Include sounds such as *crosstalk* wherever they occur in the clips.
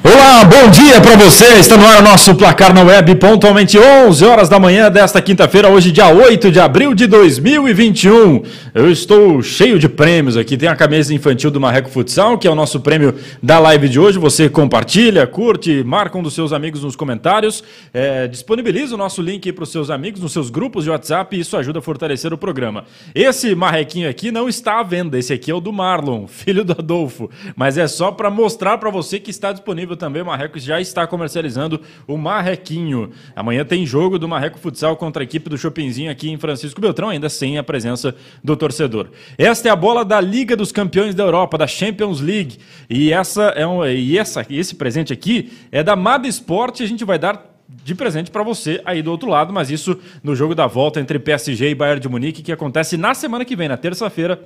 Olá, bom dia para você. Está no ar o nosso placar na web, pontualmente 11 horas da manhã desta quinta-feira, hoje, dia 8 de abril de 2021. Eu estou cheio de prêmios aqui. Tem a camisa infantil do Marreco Futsal, que é o nosso prêmio da live de hoje. Você compartilha, curte, marca um dos seus amigos nos comentários, é, disponibiliza o nosso link para os seus amigos nos seus grupos de WhatsApp e isso ajuda a fortalecer o programa. Esse marrequinho aqui não está à venda. Esse aqui é o do Marlon, *laughs* filho do Adolfo, mas é só para mostrar para você que está disponível também. O Marreco já está comercializando o Marrequinho. Amanhã tem jogo do Marreco Futsal contra a equipe do Chopinzinho aqui em Francisco Beltrão, ainda sem a presença do torcedor. Esta é a bola da Liga dos Campeões da Europa, da Champions League. E essa é um, e essa, esse presente aqui é da Mada Sport. A gente vai dar de presente para você aí do outro lado, mas isso no jogo da volta entre PSG e Bayern de Munique, que acontece na semana que vem, na terça-feira,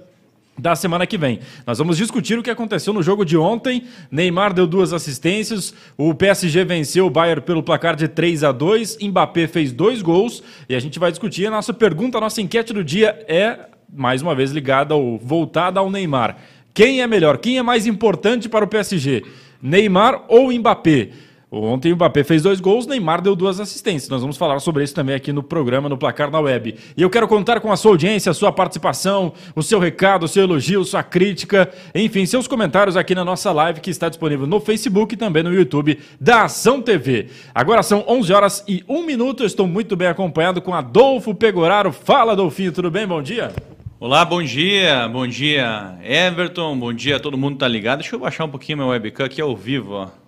da semana que vem. Nós vamos discutir o que aconteceu no jogo de ontem. Neymar deu duas assistências, o PSG venceu o Bayern pelo placar de 3 a 2, Mbappé fez dois gols e a gente vai discutir. A nossa pergunta, a nossa enquete do dia é, mais uma vez, ligada ou voltada ao Neymar. Quem é melhor? Quem é mais importante para o PSG? Neymar ou Mbappé? Ontem o Mbappé fez dois gols, Neymar deu duas assistências. Nós vamos falar sobre isso também aqui no programa, no Placar na Web. E eu quero contar com a sua audiência, a sua participação, o seu recado, o seu elogio, sua crítica, enfim, seus comentários aqui na nossa live que está disponível no Facebook e também no YouTube da Ação TV. Agora são 11 horas e 1 minuto. Eu estou muito bem acompanhado com Adolfo Pegoraro. Fala, Adolfinho, tudo bem? Bom dia. Olá, bom dia, bom dia Everton, bom dia, todo mundo tá ligado. Deixa eu baixar um pouquinho meu webcam aqui ao vivo, ó.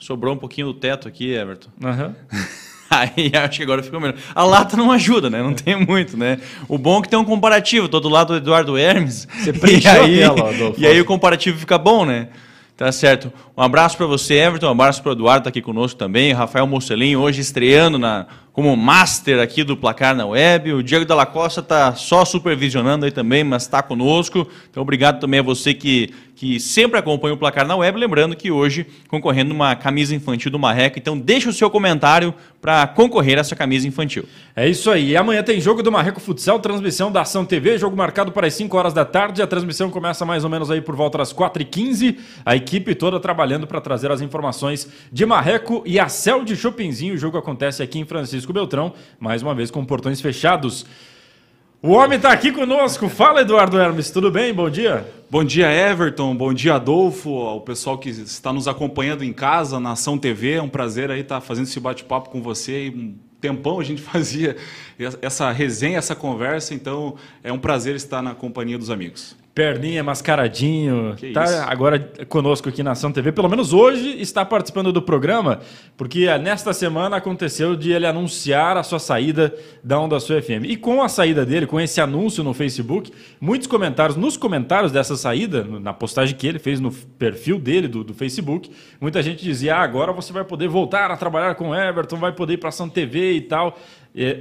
Sobrou um pouquinho do teto aqui, Everton. Uhum. *laughs* Aí acho que agora ficou melhor. A lata não ajuda, né? Não tem muito, né? O bom é que tem um comparativo. Todo lado do Eduardo Hermes. Você preencheu *laughs* e aí, a tela, Adolfo. E aí o comparativo fica bom, né? Tá certo. Um abraço para você, Everton. Um abraço para o Eduardo, tá aqui conosco também. Rafael Mocelin, hoje estreando na, como master aqui do Placar na Web. O Diego Dalla Costa tá só supervisionando aí também, mas está conosco. Então, obrigado também a você que, que sempre acompanha o Placar na Web. Lembrando que hoje concorrendo uma camisa infantil do Marreco. Então, deixa o seu comentário para concorrer a essa camisa infantil. É isso aí. E amanhã tem jogo do Marreco Futsal, transmissão da Ação TV, jogo marcado para as 5 horas da tarde. A transmissão começa mais ou menos aí por volta das 4h15. A equipe toda trabalhando para trazer as informações de Marreco e a Céu de Chopinzinho. O jogo acontece aqui em Francisco Beltrão, mais uma vez com portões fechados. O homem está aqui conosco. Fala, Eduardo Hermes. Tudo bem? Bom dia. Bom dia, Everton. Bom dia, Adolfo. O pessoal que está nos acompanhando em casa, na Ação TV. É um prazer aí estar fazendo esse bate-papo com você. Um tempão a gente *laughs* fazia essa resenha, essa conversa. Então, é um prazer estar na companhia dos amigos. Perninha, mascaradinho. Que tá isso. agora conosco aqui na Ação TV. Pelo menos hoje está participando do programa, porque eh, nesta semana aconteceu de ele anunciar a sua saída da Onda Sul FM. E com a saída dele, com esse anúncio no Facebook, muitos comentários, nos comentários dessa saída, na postagem que ele fez no perfil dele do, do Facebook, muita gente dizia: ah, agora você vai poder voltar a trabalhar com o Everton, vai poder ir para a Ação TV e tal. É,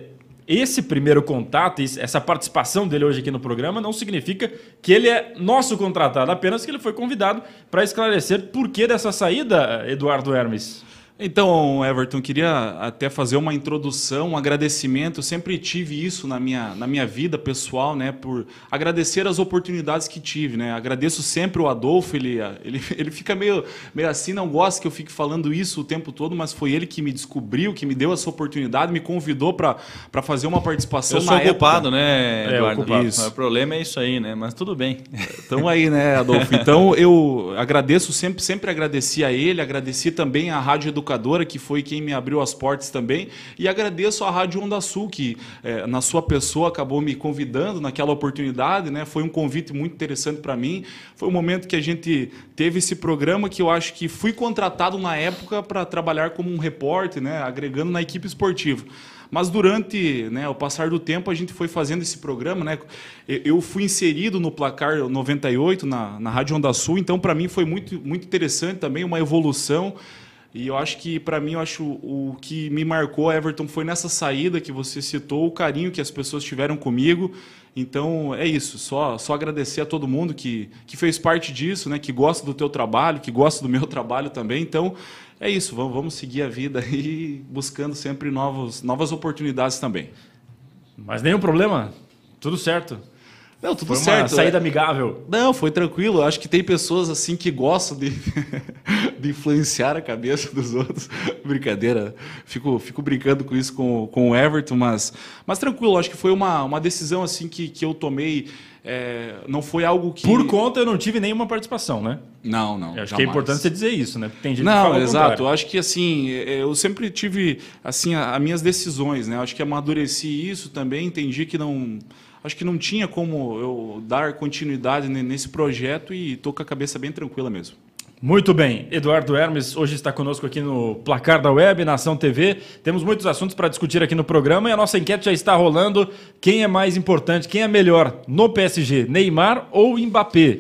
esse primeiro contato, essa participação dele hoje aqui no programa, não significa que ele é nosso contratado, apenas que ele foi convidado para esclarecer por que dessa saída, Eduardo Hermes. Então, Everton, queria até fazer uma introdução, um agradecimento. Eu sempre tive isso na minha, na minha vida pessoal, né? Por agradecer as oportunidades que tive, né? Agradeço sempre o Adolfo, ele, ele, ele fica meio, meio assim, não gosta que eu fique falando isso o tempo todo, mas foi ele que me descobriu, que me deu essa oportunidade, me convidou para fazer uma participação Eu sou na época. culpado, né, É, Eduardo? o culpado. Isso. O problema é isso aí, né? Mas tudo bem. Então aí, né, Adolfo? Então eu agradeço sempre, sempre agradeci a ele, agradeci também à Rádio Educadora, que foi quem me abriu as portas também, e agradeço à Rádio Onda Sul, que eh, na sua pessoa acabou me convidando naquela oportunidade, né? Foi um convite muito interessante para mim. Foi um momento que a gente teve esse programa que eu acho que fui contratado na época para trabalhar como um repórter, né, agregando na equipe esportiva. Mas durante né, o passar do tempo, a gente foi fazendo esse programa. Né? Eu- Eu fui inserido no Placar 98, na, na Rádio Onda Sul, então para mim foi muito, muito interessante também, uma evolução. E eu acho que, para mim, eu acho o que me marcou, Everton, foi nessa saída que você citou, o carinho que as pessoas tiveram comigo. Então, é isso. Só, só agradecer a todo mundo que, que fez parte disso, né? que gosta do teu trabalho, que gosta do meu *laughs* trabalho também. Então, é isso. Vamos, vamos seguir a vida aí, *laughs* buscando sempre novos, novas oportunidades também. Mas nenhum problema, tudo certo. Não, tudo Foi uma certo. saída é. amigável. Não, foi tranquilo. Eu Acho que tem pessoas assim que gostam de, *laughs* de influenciar a cabeça dos outros. *laughs* Brincadeira. Fico, fico brincando com isso com, com o Everton, mas, mas tranquilo, acho que foi uma, uma decisão assim que, que eu tomei. É, não foi algo que. Por conta, eu não tive nenhuma participação, né? Não, não. Eu acho que é importante você dizer isso, né? Porque tem gente não, que exato. Eu acho que assim, é, eu sempre tive assim as minhas decisões, né? Eu acho que amadureci isso também, entendi que não acho que não tinha como eu dar continuidade nesse projeto e estou com a cabeça bem tranquila mesmo. Muito bem, Eduardo Hermes hoje está conosco aqui no Placar da Web, Nação TV. Temos muitos assuntos para discutir aqui no programa e a nossa enquete já está rolando. Quem é mais importante, quem é melhor no PSG, Neymar ou Mbappé?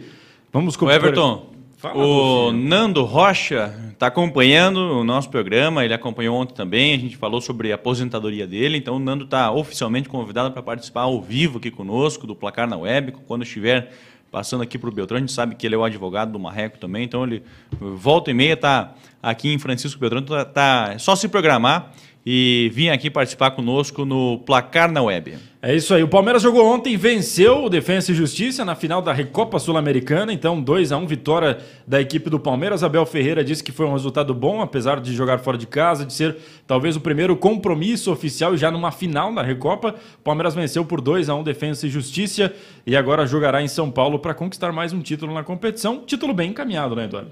Vamos com o Everton. Fala, o Nando Rocha está acompanhando o nosso programa, ele acompanhou ontem também, a gente falou sobre a aposentadoria dele, então o Nando está oficialmente convidado para participar ao vivo aqui conosco, do Placar na Web, quando estiver passando aqui para o Beltrão, a gente sabe que ele é o advogado do Marreco também, então ele volta e meia está aqui em Francisco Beltrão, tá, tá é só se programar e vir aqui participar conosco no Placar na Web. É isso aí. O Palmeiras jogou ontem, venceu o Defensa e Justiça na final da Recopa Sul-Americana. Então, 2 a 1 vitória da equipe do Palmeiras. Abel Ferreira disse que foi um resultado bom, apesar de jogar fora de casa, de ser talvez o primeiro compromisso oficial já numa final da Recopa. O Palmeiras venceu por 2 a 1 Defensa e Justiça e agora jogará em São Paulo para conquistar mais um título na competição. Título bem encaminhado, né, Eduardo?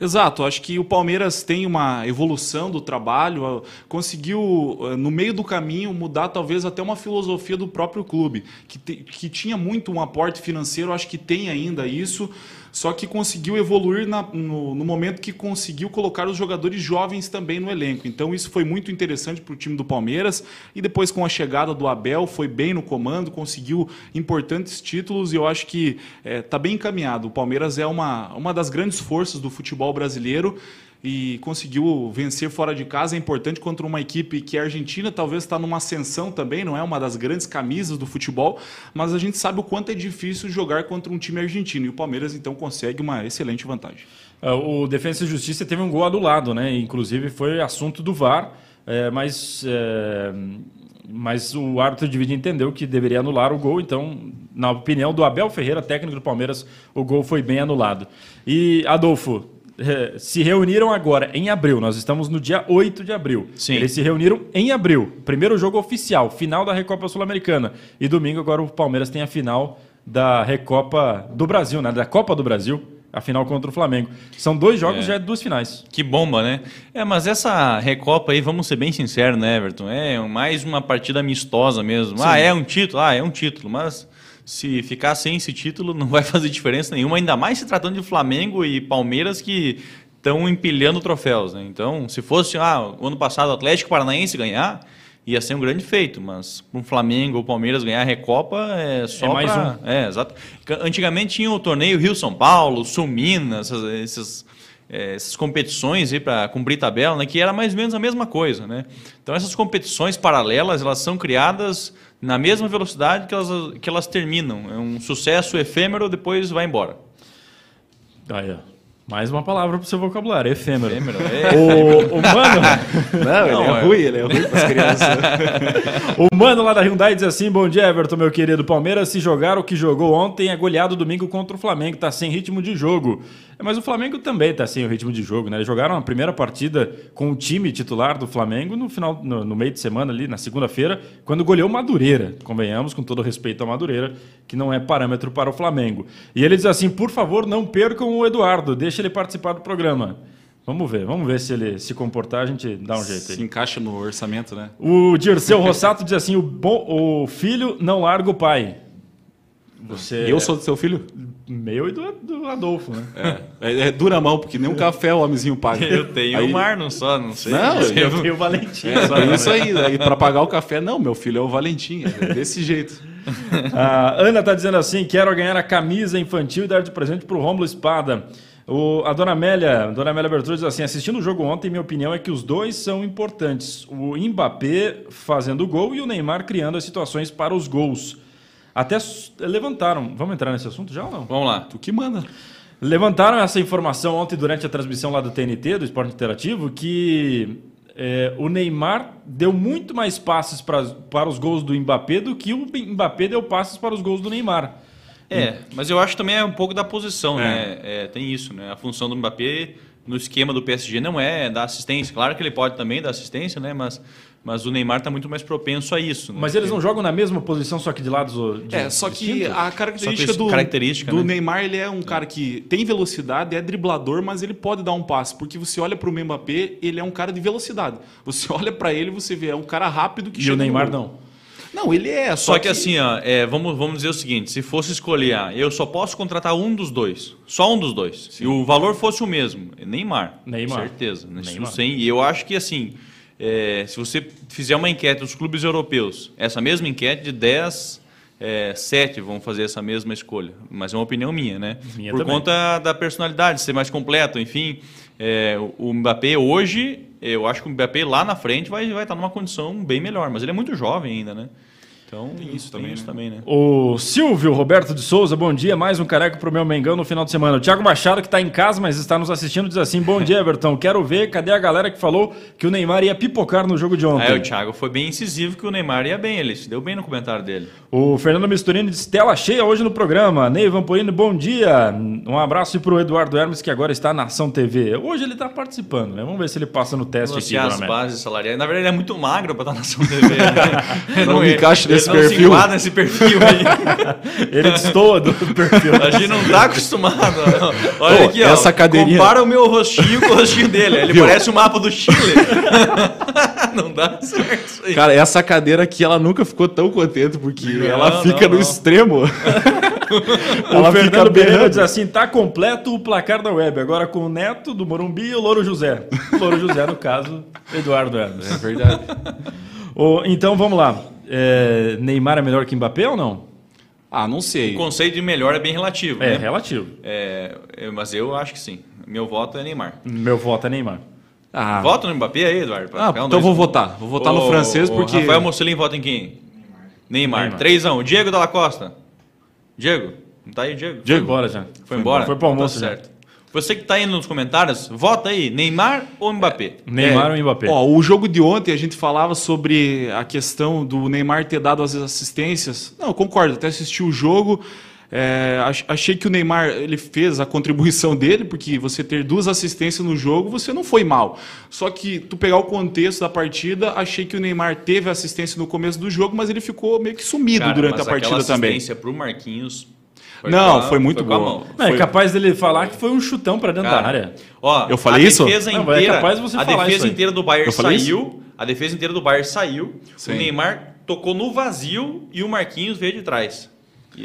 Exato, acho que o Palmeiras tem uma evolução do trabalho, conseguiu, no meio do caminho, mudar talvez até uma filosofia do próprio clube, que, te, que tinha muito um aporte financeiro, acho que tem ainda isso, só que conseguiu evoluir na, no, no, momento que conseguiu colocar os jogadores jovens também no elenco. Então isso foi muito interessante para o time do Palmeiras. E depois com a chegada do Abel, foi bem no comando, conseguiu importantes títulos e eu acho que está é, tá bem encaminhado. O Palmeiras é uma, uma das grandes forças do futebol brasileiro e conseguiu vencer fora de casa. É importante contra uma equipe que a Argentina talvez está numa ascensão também, não é uma das grandes camisas do futebol, mas a gente sabe o quanto é difícil jogar contra um time argentino. E o Palmeiras então consegue uma excelente vantagem. É, o Defensa e Justiça teve um gol anulado, né? Inclusive foi assunto do VAR, é, mas. É mas o árbitro de vídeo entendeu que deveria anular o gol, então, na opinião do Abel Ferreira, técnico do Palmeiras, o gol foi bem anulado. E, Adolfo, se reuniram agora em abril. Nós estamos no dia 8 de abril. Sim. Eles se reuniram em abril. Primeiro jogo oficial, final da Recopa Sul-Americana. E domingo agora o Palmeiras tem a final da Recopa do Brasil, né? Da Copa do Brasil. A final contra o Flamengo. São dois jogos, é. já é duas finais. Que bomba, né? É, mas essa Recopa aí, vamos ser bem sinceros, né, Everton? É mais uma partida amistosa mesmo. Sim. Ah, é um título? Ah, é um título, mas se ficar sem esse título não vai fazer diferença nenhuma, ainda mais se tratando de Flamengo e Palmeiras que estão empilhando troféus. Né? Então, se fosse ah, o ano passado o Atlético Paranaense ganhar, ia ser um grande feito, mas um Flamengo ou Palmeiras ganhar a Recopa é só é mais pra... um. É, exato. Antigamente tinha o torneio Rio-São Paulo, Sul-Minas, essas, é, essas competições para cumprir tabela, né, que era mais ou menos a mesma coisa. Né? Então, essas competições paralelas, elas são criadas na mesma velocidade que elas, que elas terminam. É um sucesso efêmero, depois vai embora. Aí, mais uma palavra para o seu vocabulário, efêmero. efêmero é. O, o mano. *laughs* Não, ele Não, é, é ruim, ele é ruim para as crianças. *laughs* o mano lá da Hyundai diz assim: Bom dia, Everton, meu querido. Palmeiras, se jogar o que jogou ontem, é goleado domingo contra o Flamengo. Está sem ritmo de jogo. Mas o Flamengo também está sem o ritmo de jogo, né? Eles jogaram a primeira partida com o time titular do Flamengo no final, no, no meio de semana ali, na segunda-feira, quando goleou Madureira. Convenhamos, com todo respeito a Madureira, que não é parâmetro para o Flamengo. E ele diz assim: por favor, não percam o Eduardo, deixe ele participar do programa. Vamos ver, vamos ver se ele se comportar, a gente dá um jeito aí. Se encaixa no orçamento, né? O Dirceu Rossato diz assim: o, o filho não larga o pai. Você eu sou do seu filho? Meu e do, do Adolfo, né? É, é, é dura mão, porque nem um café o homenzinho paga. Eu tenho aí... o Marno só, não sei. Não, eu, eu tenho o Valentim. É, só isso aí. aí para pagar o café, não, meu filho é o Valentim. É desse jeito. *laughs* A Ana tá dizendo assim: quero ganhar a camisa infantil e dar de presente pro Rômulo Espada. O, a dona Amélia, a dona Amélia Bertrude diz assim: assistindo o jogo ontem, minha opinião é que os dois são importantes. O Mbappé fazendo o gol e o Neymar criando as situações para os gols. Até levantaram. Vamos entrar nesse assunto já ou não? Vamos lá. Tu que manda. Levantaram essa informação ontem durante a transmissão lá do TNT, do Esporte Interativo, que é, o Neymar deu muito mais passes pra, para os gols do Mbappé do que o Mbappé deu passes para os gols do Neymar. É, mas eu acho também é um pouco da posição, é. né? É, tem isso, né? A função do Mbappé no esquema do PSG não é dar assistência. Claro que ele pode também dar assistência, né? Mas, mas o Neymar está muito mais propenso a isso. Né? Mas eles não jogam na mesma posição, só que de lados de É, só que distintos? a característica que do, característica, do né? Neymar, ele é um cara que tem velocidade, é driblador, mas ele pode dar um passe. Porque você olha para o Mbappé, ele é um cara de velocidade. Você *laughs* olha para ele, você vê, é um cara rápido que E chega o no Neymar gol. não. Não, ele é. Só que, assim, ó, é, vamos, vamos dizer o seguinte: se fosse escolher, ah, eu só posso contratar um dos dois. Só um dos dois. Se o valor fosse o mesmo, Neymar. Neymar. Certeza. né? Neymar. sem- E eu acho que assim, é, se você fizer uma enquete dos clubes europeus, essa mesma enquete de 10, é, 7 vão fazer essa mesma escolha. Mas é uma opinião minha, né? Minha Por também. conta da personalidade, ser mais completo, enfim. É, o Mbappé hoje, eu acho que o Mbappé lá na frente vai, vai estar numa condição bem melhor, mas ele é muito jovem ainda, né? Então, tem isso também, isso né? também, né? O Silvio Roberto de Souza, bom dia. Mais um careco pro meu Mengão no final de semana. O Thiago Machado, que está em casa, mas está nos assistindo, diz assim: Bom dia, Everton. Quero ver, cadê a galera que falou que o Neymar ia pipocar no jogo de ontem? É, o Thiago foi bem incisivo que o Neymar ia bem, ele se deu bem no comentário dele. O Fernando Misturini disse tela cheia hoje no programa. Ney Vampolino, bom dia. Um abraço para o Eduardo Hermes, que agora está na Ação TV. Hoje ele está participando, né? Vamos ver se ele passa no teste aqui. Negociar as bases salariais. Na verdade, ele é muito magro para estar na Ação TV. Né? *laughs* Não me encaixa ele nesse não se perfil. enquadra nesse perfil aí. *laughs* Ele destoa do perfil. A gente não tá acostumado. Olha Pô, aqui, ó. essa cadeirinha- Compara o meu rostinho com o rostinho dele. Ele Viu? parece o mapa do Chile. *laughs* não dá certo isso aí. Cara, essa cadeira aqui, ela nunca ficou tão contente, porque ela fica não, no não. extremo. *laughs* O ela fica Fernando Pereira diz assim: tá completo o placar da web. Agora com o Neto do Morumbi e o Louro José. O Louro José, no caso, Eduardo Hermes. É verdade. Então vamos lá. É, Neymar é melhor que Mbappé ou não? Ah, não sei. O conceito de melhor é bem relativo. É, né? relativo. É, é, mas eu acho que sim. Meu voto é Neymar. Meu voto é Neymar. Ah, Vota no Mbappé aí, Eduardo. Ah, um, então eu dois, vou votar. Vou votar no Ô, francês porque. Rafael Mocelin vota em quem? Neymar. Neymar. 3x1. Diego Dalla Costa. Diego? Não tá aí, Diego? Foi embora já. Foi embora? Foi pro almoço Tá já. certo. Você que tá aí nos comentários, vota aí. Neymar ou Mbappé? Neymar É, ou Mbappé? Ó, o jogo de ontem a gente falava sobre a questão do Neymar ter dado as assistências. Não, eu concordo, até assisti o jogo. é, ach- achei que o Neymar ele fez a contribuição dele, porque você ter duas assistências no jogo, você não foi mal. Só que tu pegar o contexto da partida, achei que o Neymar teve assistência no começo do jogo, mas ele ficou meio que sumido Cara, durante mas a partida também. assistência pro Marquinhos. Não, com a- foi muito mão. Não, é foi- capaz dele falar que foi um chutão pra dentro Cara, da área. Ó, Eu falei a isso? Defesa Não, mas é inteira, capaz você a falar isso defesa inteira do Bayern saiu. A defesa inteira do Bayern saiu. Sim. O Neymar tocou no vazio e o Marquinhos veio de trás.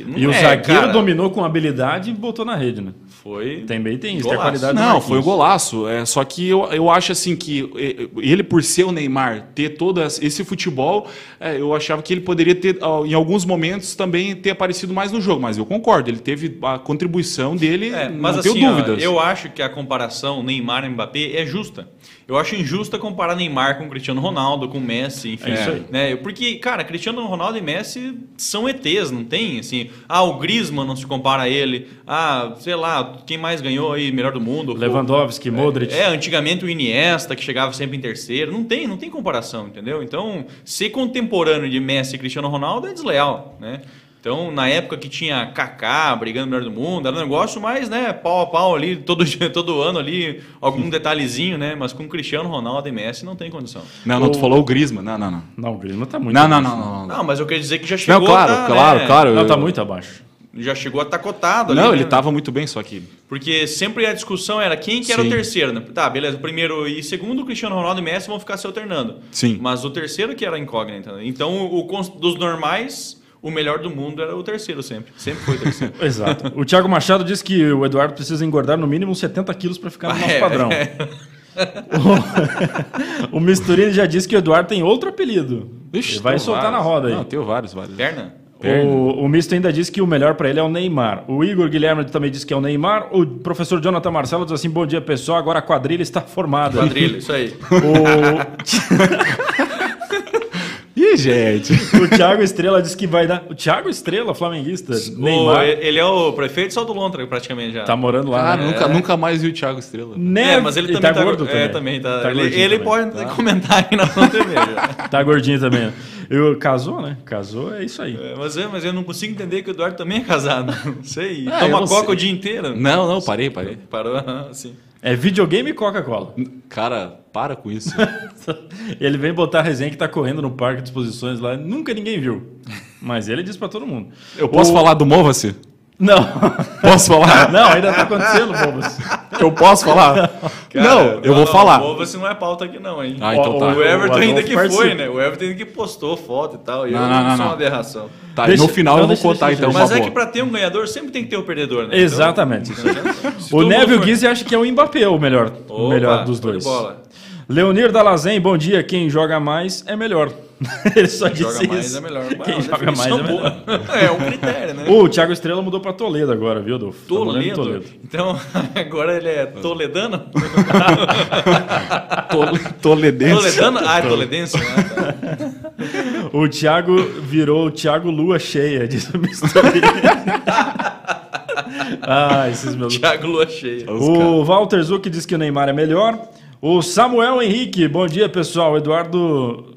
Não E o é, zagueiro cara, dominou com habilidade e botou na rede, né? Foi. Também tem isso, tem a qualidade Não, foi um golaço. É, só que eu, eu acho assim que ele, por ser o Neymar, ter todo esse futebol, é, eu achava que ele poderia ter, ó, em alguns momentos, também ter aparecido mais no jogo. Mas eu concordo, ele teve a contribuição dele, É, mas não assim, tenho ó, dúvidas. eu acho que a comparação Neymar e Mbappé é justa. Eu acho injusta comparar Neymar com Cristiano Ronaldo, com Messi, enfim. É isso aí. Né? Porque, cara, Cristiano Ronaldo e Messi são ETs, não tem assim. Ah, o Griezmann não se compara a ele. Ah, sei lá, quem mais ganhou aí melhor do mundo? Lewandowski, Modric. É, antigamente o Iniesta, que chegava sempre em terceiro. Não tem, não tem comparação, entendeu? Então, ser contemporâneo de Messi e Cristiano Ronaldo é desleal, né? Então, na época que tinha Kaká brigando melhor do mundo, era um negócio mais, né, pau a pau ali, todo, *laughs* dia, todo ano ali, algum detalhezinho, né? Mas com Cristiano Ronaldo e Messi não tem condição. Não, não, tu falou o Griezmann. Não, não, não. Não, o Griezmann tá muito Não, não, abaixo. não, não, não. Não, mas eu quero dizer que já chegou Não, claro, a tá, claro, né, claro. Não, eu- tá muito abaixo. Já chegou a estar cotado ali. Não, né? ele tava muito bem, só que. Porque sempre a discussão era quem que era Sim. o terceiro, né? Tá, beleza, o primeiro e segundo, o Cristiano Ronaldo e Messi vão ficar se alternando. Sim. Mas o terceiro que era incógnita. né? Então, o, dos normais, o melhor do mundo era o terceiro sempre. Sempre foi o terceiro. *laughs* Exato. O Thiago Machado diz que o Eduardo precisa engordar no mínimo 70 quilos para ficar no nosso É, padrão. *laughs* O, o Misturini já disse que o Eduardo tem outro apelido. Ele vai soltar na vários. roda aí. Não, tenho vários, vários. Perna? O, o Misto ainda disse que o melhor para ele é o Neymar. O Igor Guilherme também disse que é o Neymar. O professor Jonathan Marcelo diz assim: Bom dia, pessoal. Agora a quadrilha está formada. Quadrilha, isso aí. O, *laughs* gente. *laughs* o Thiago Estrela disse que vai dar. O Thiago Estrela, flamenguista. O- Neymar. ele é o prefeito de Salto Lontra, praticamente já. Tá morando lá. Cara, né? nunca, nunca mais vi o Thiago Estrela. Né? É, mas ele, também tá, gordo também. É, também tá. Tá ele ele também. pode comentar aqui na TV já. *laughs* Tá gordinho também. Eu, casou, né? Casou, é isso aí. É, mas, é, mas eu não consigo entender que o Eduardo também é casado. *laughs* Não sei. Ah, eu Toma coca sei. o dia inteiro. Não, não, parei, parei. Parou, assim. É videogame e Coca-Cola. Cara, para com isso. *laughs* ele vem botar a resenha que tá correndo no parque de exposições lá, nunca ninguém viu. Mas ele diz pra todo mundo. Eu posso O- falar do Mova-se? Não. Posso falar? *laughs* Não, ainda tá acontecendo, bobos. Eu posso falar? não, eu vou falar. Não, você não é pauta aqui não, hein? Ah, então tá. O Everton O ainda que participa. foi, né? O Everton ainda que postou foto e tal. E eu Não, não, não, não, sou não. uma aberração. Tá, Deixa- no final não, eu vou contar então Mas é que pra ter um ganhador sempre tem que ter um perdedor, né? Exatamente. *laughs* Então, O Neville for- Guise acha que é o Mbappé o melhor, o Opa, melhor dos dois. Leonir Dalazen, bom dia. Quem joga mais é melhor. *laughs* Ele só disse Joga mais isso. é melhor. Quem Uma joga mais é definição melhor. boa. *laughs* É um critério, né? O Thiago Estrela mudou pra Toledo agora, viu, Adolfo? Tá morando em Toledo. Então, *laughs* agora ele é toledano? Tole- Toledense. Toledano? Ah, é toledense. né? O Thiago virou o Thiago Lua Cheia, diz o Mr. ah, esses meus... Thiago Lua Cheia. O Walter Zuc diz que o Neymar é melhor. O Samuel Henrique, bom dia, pessoal. Eduardo...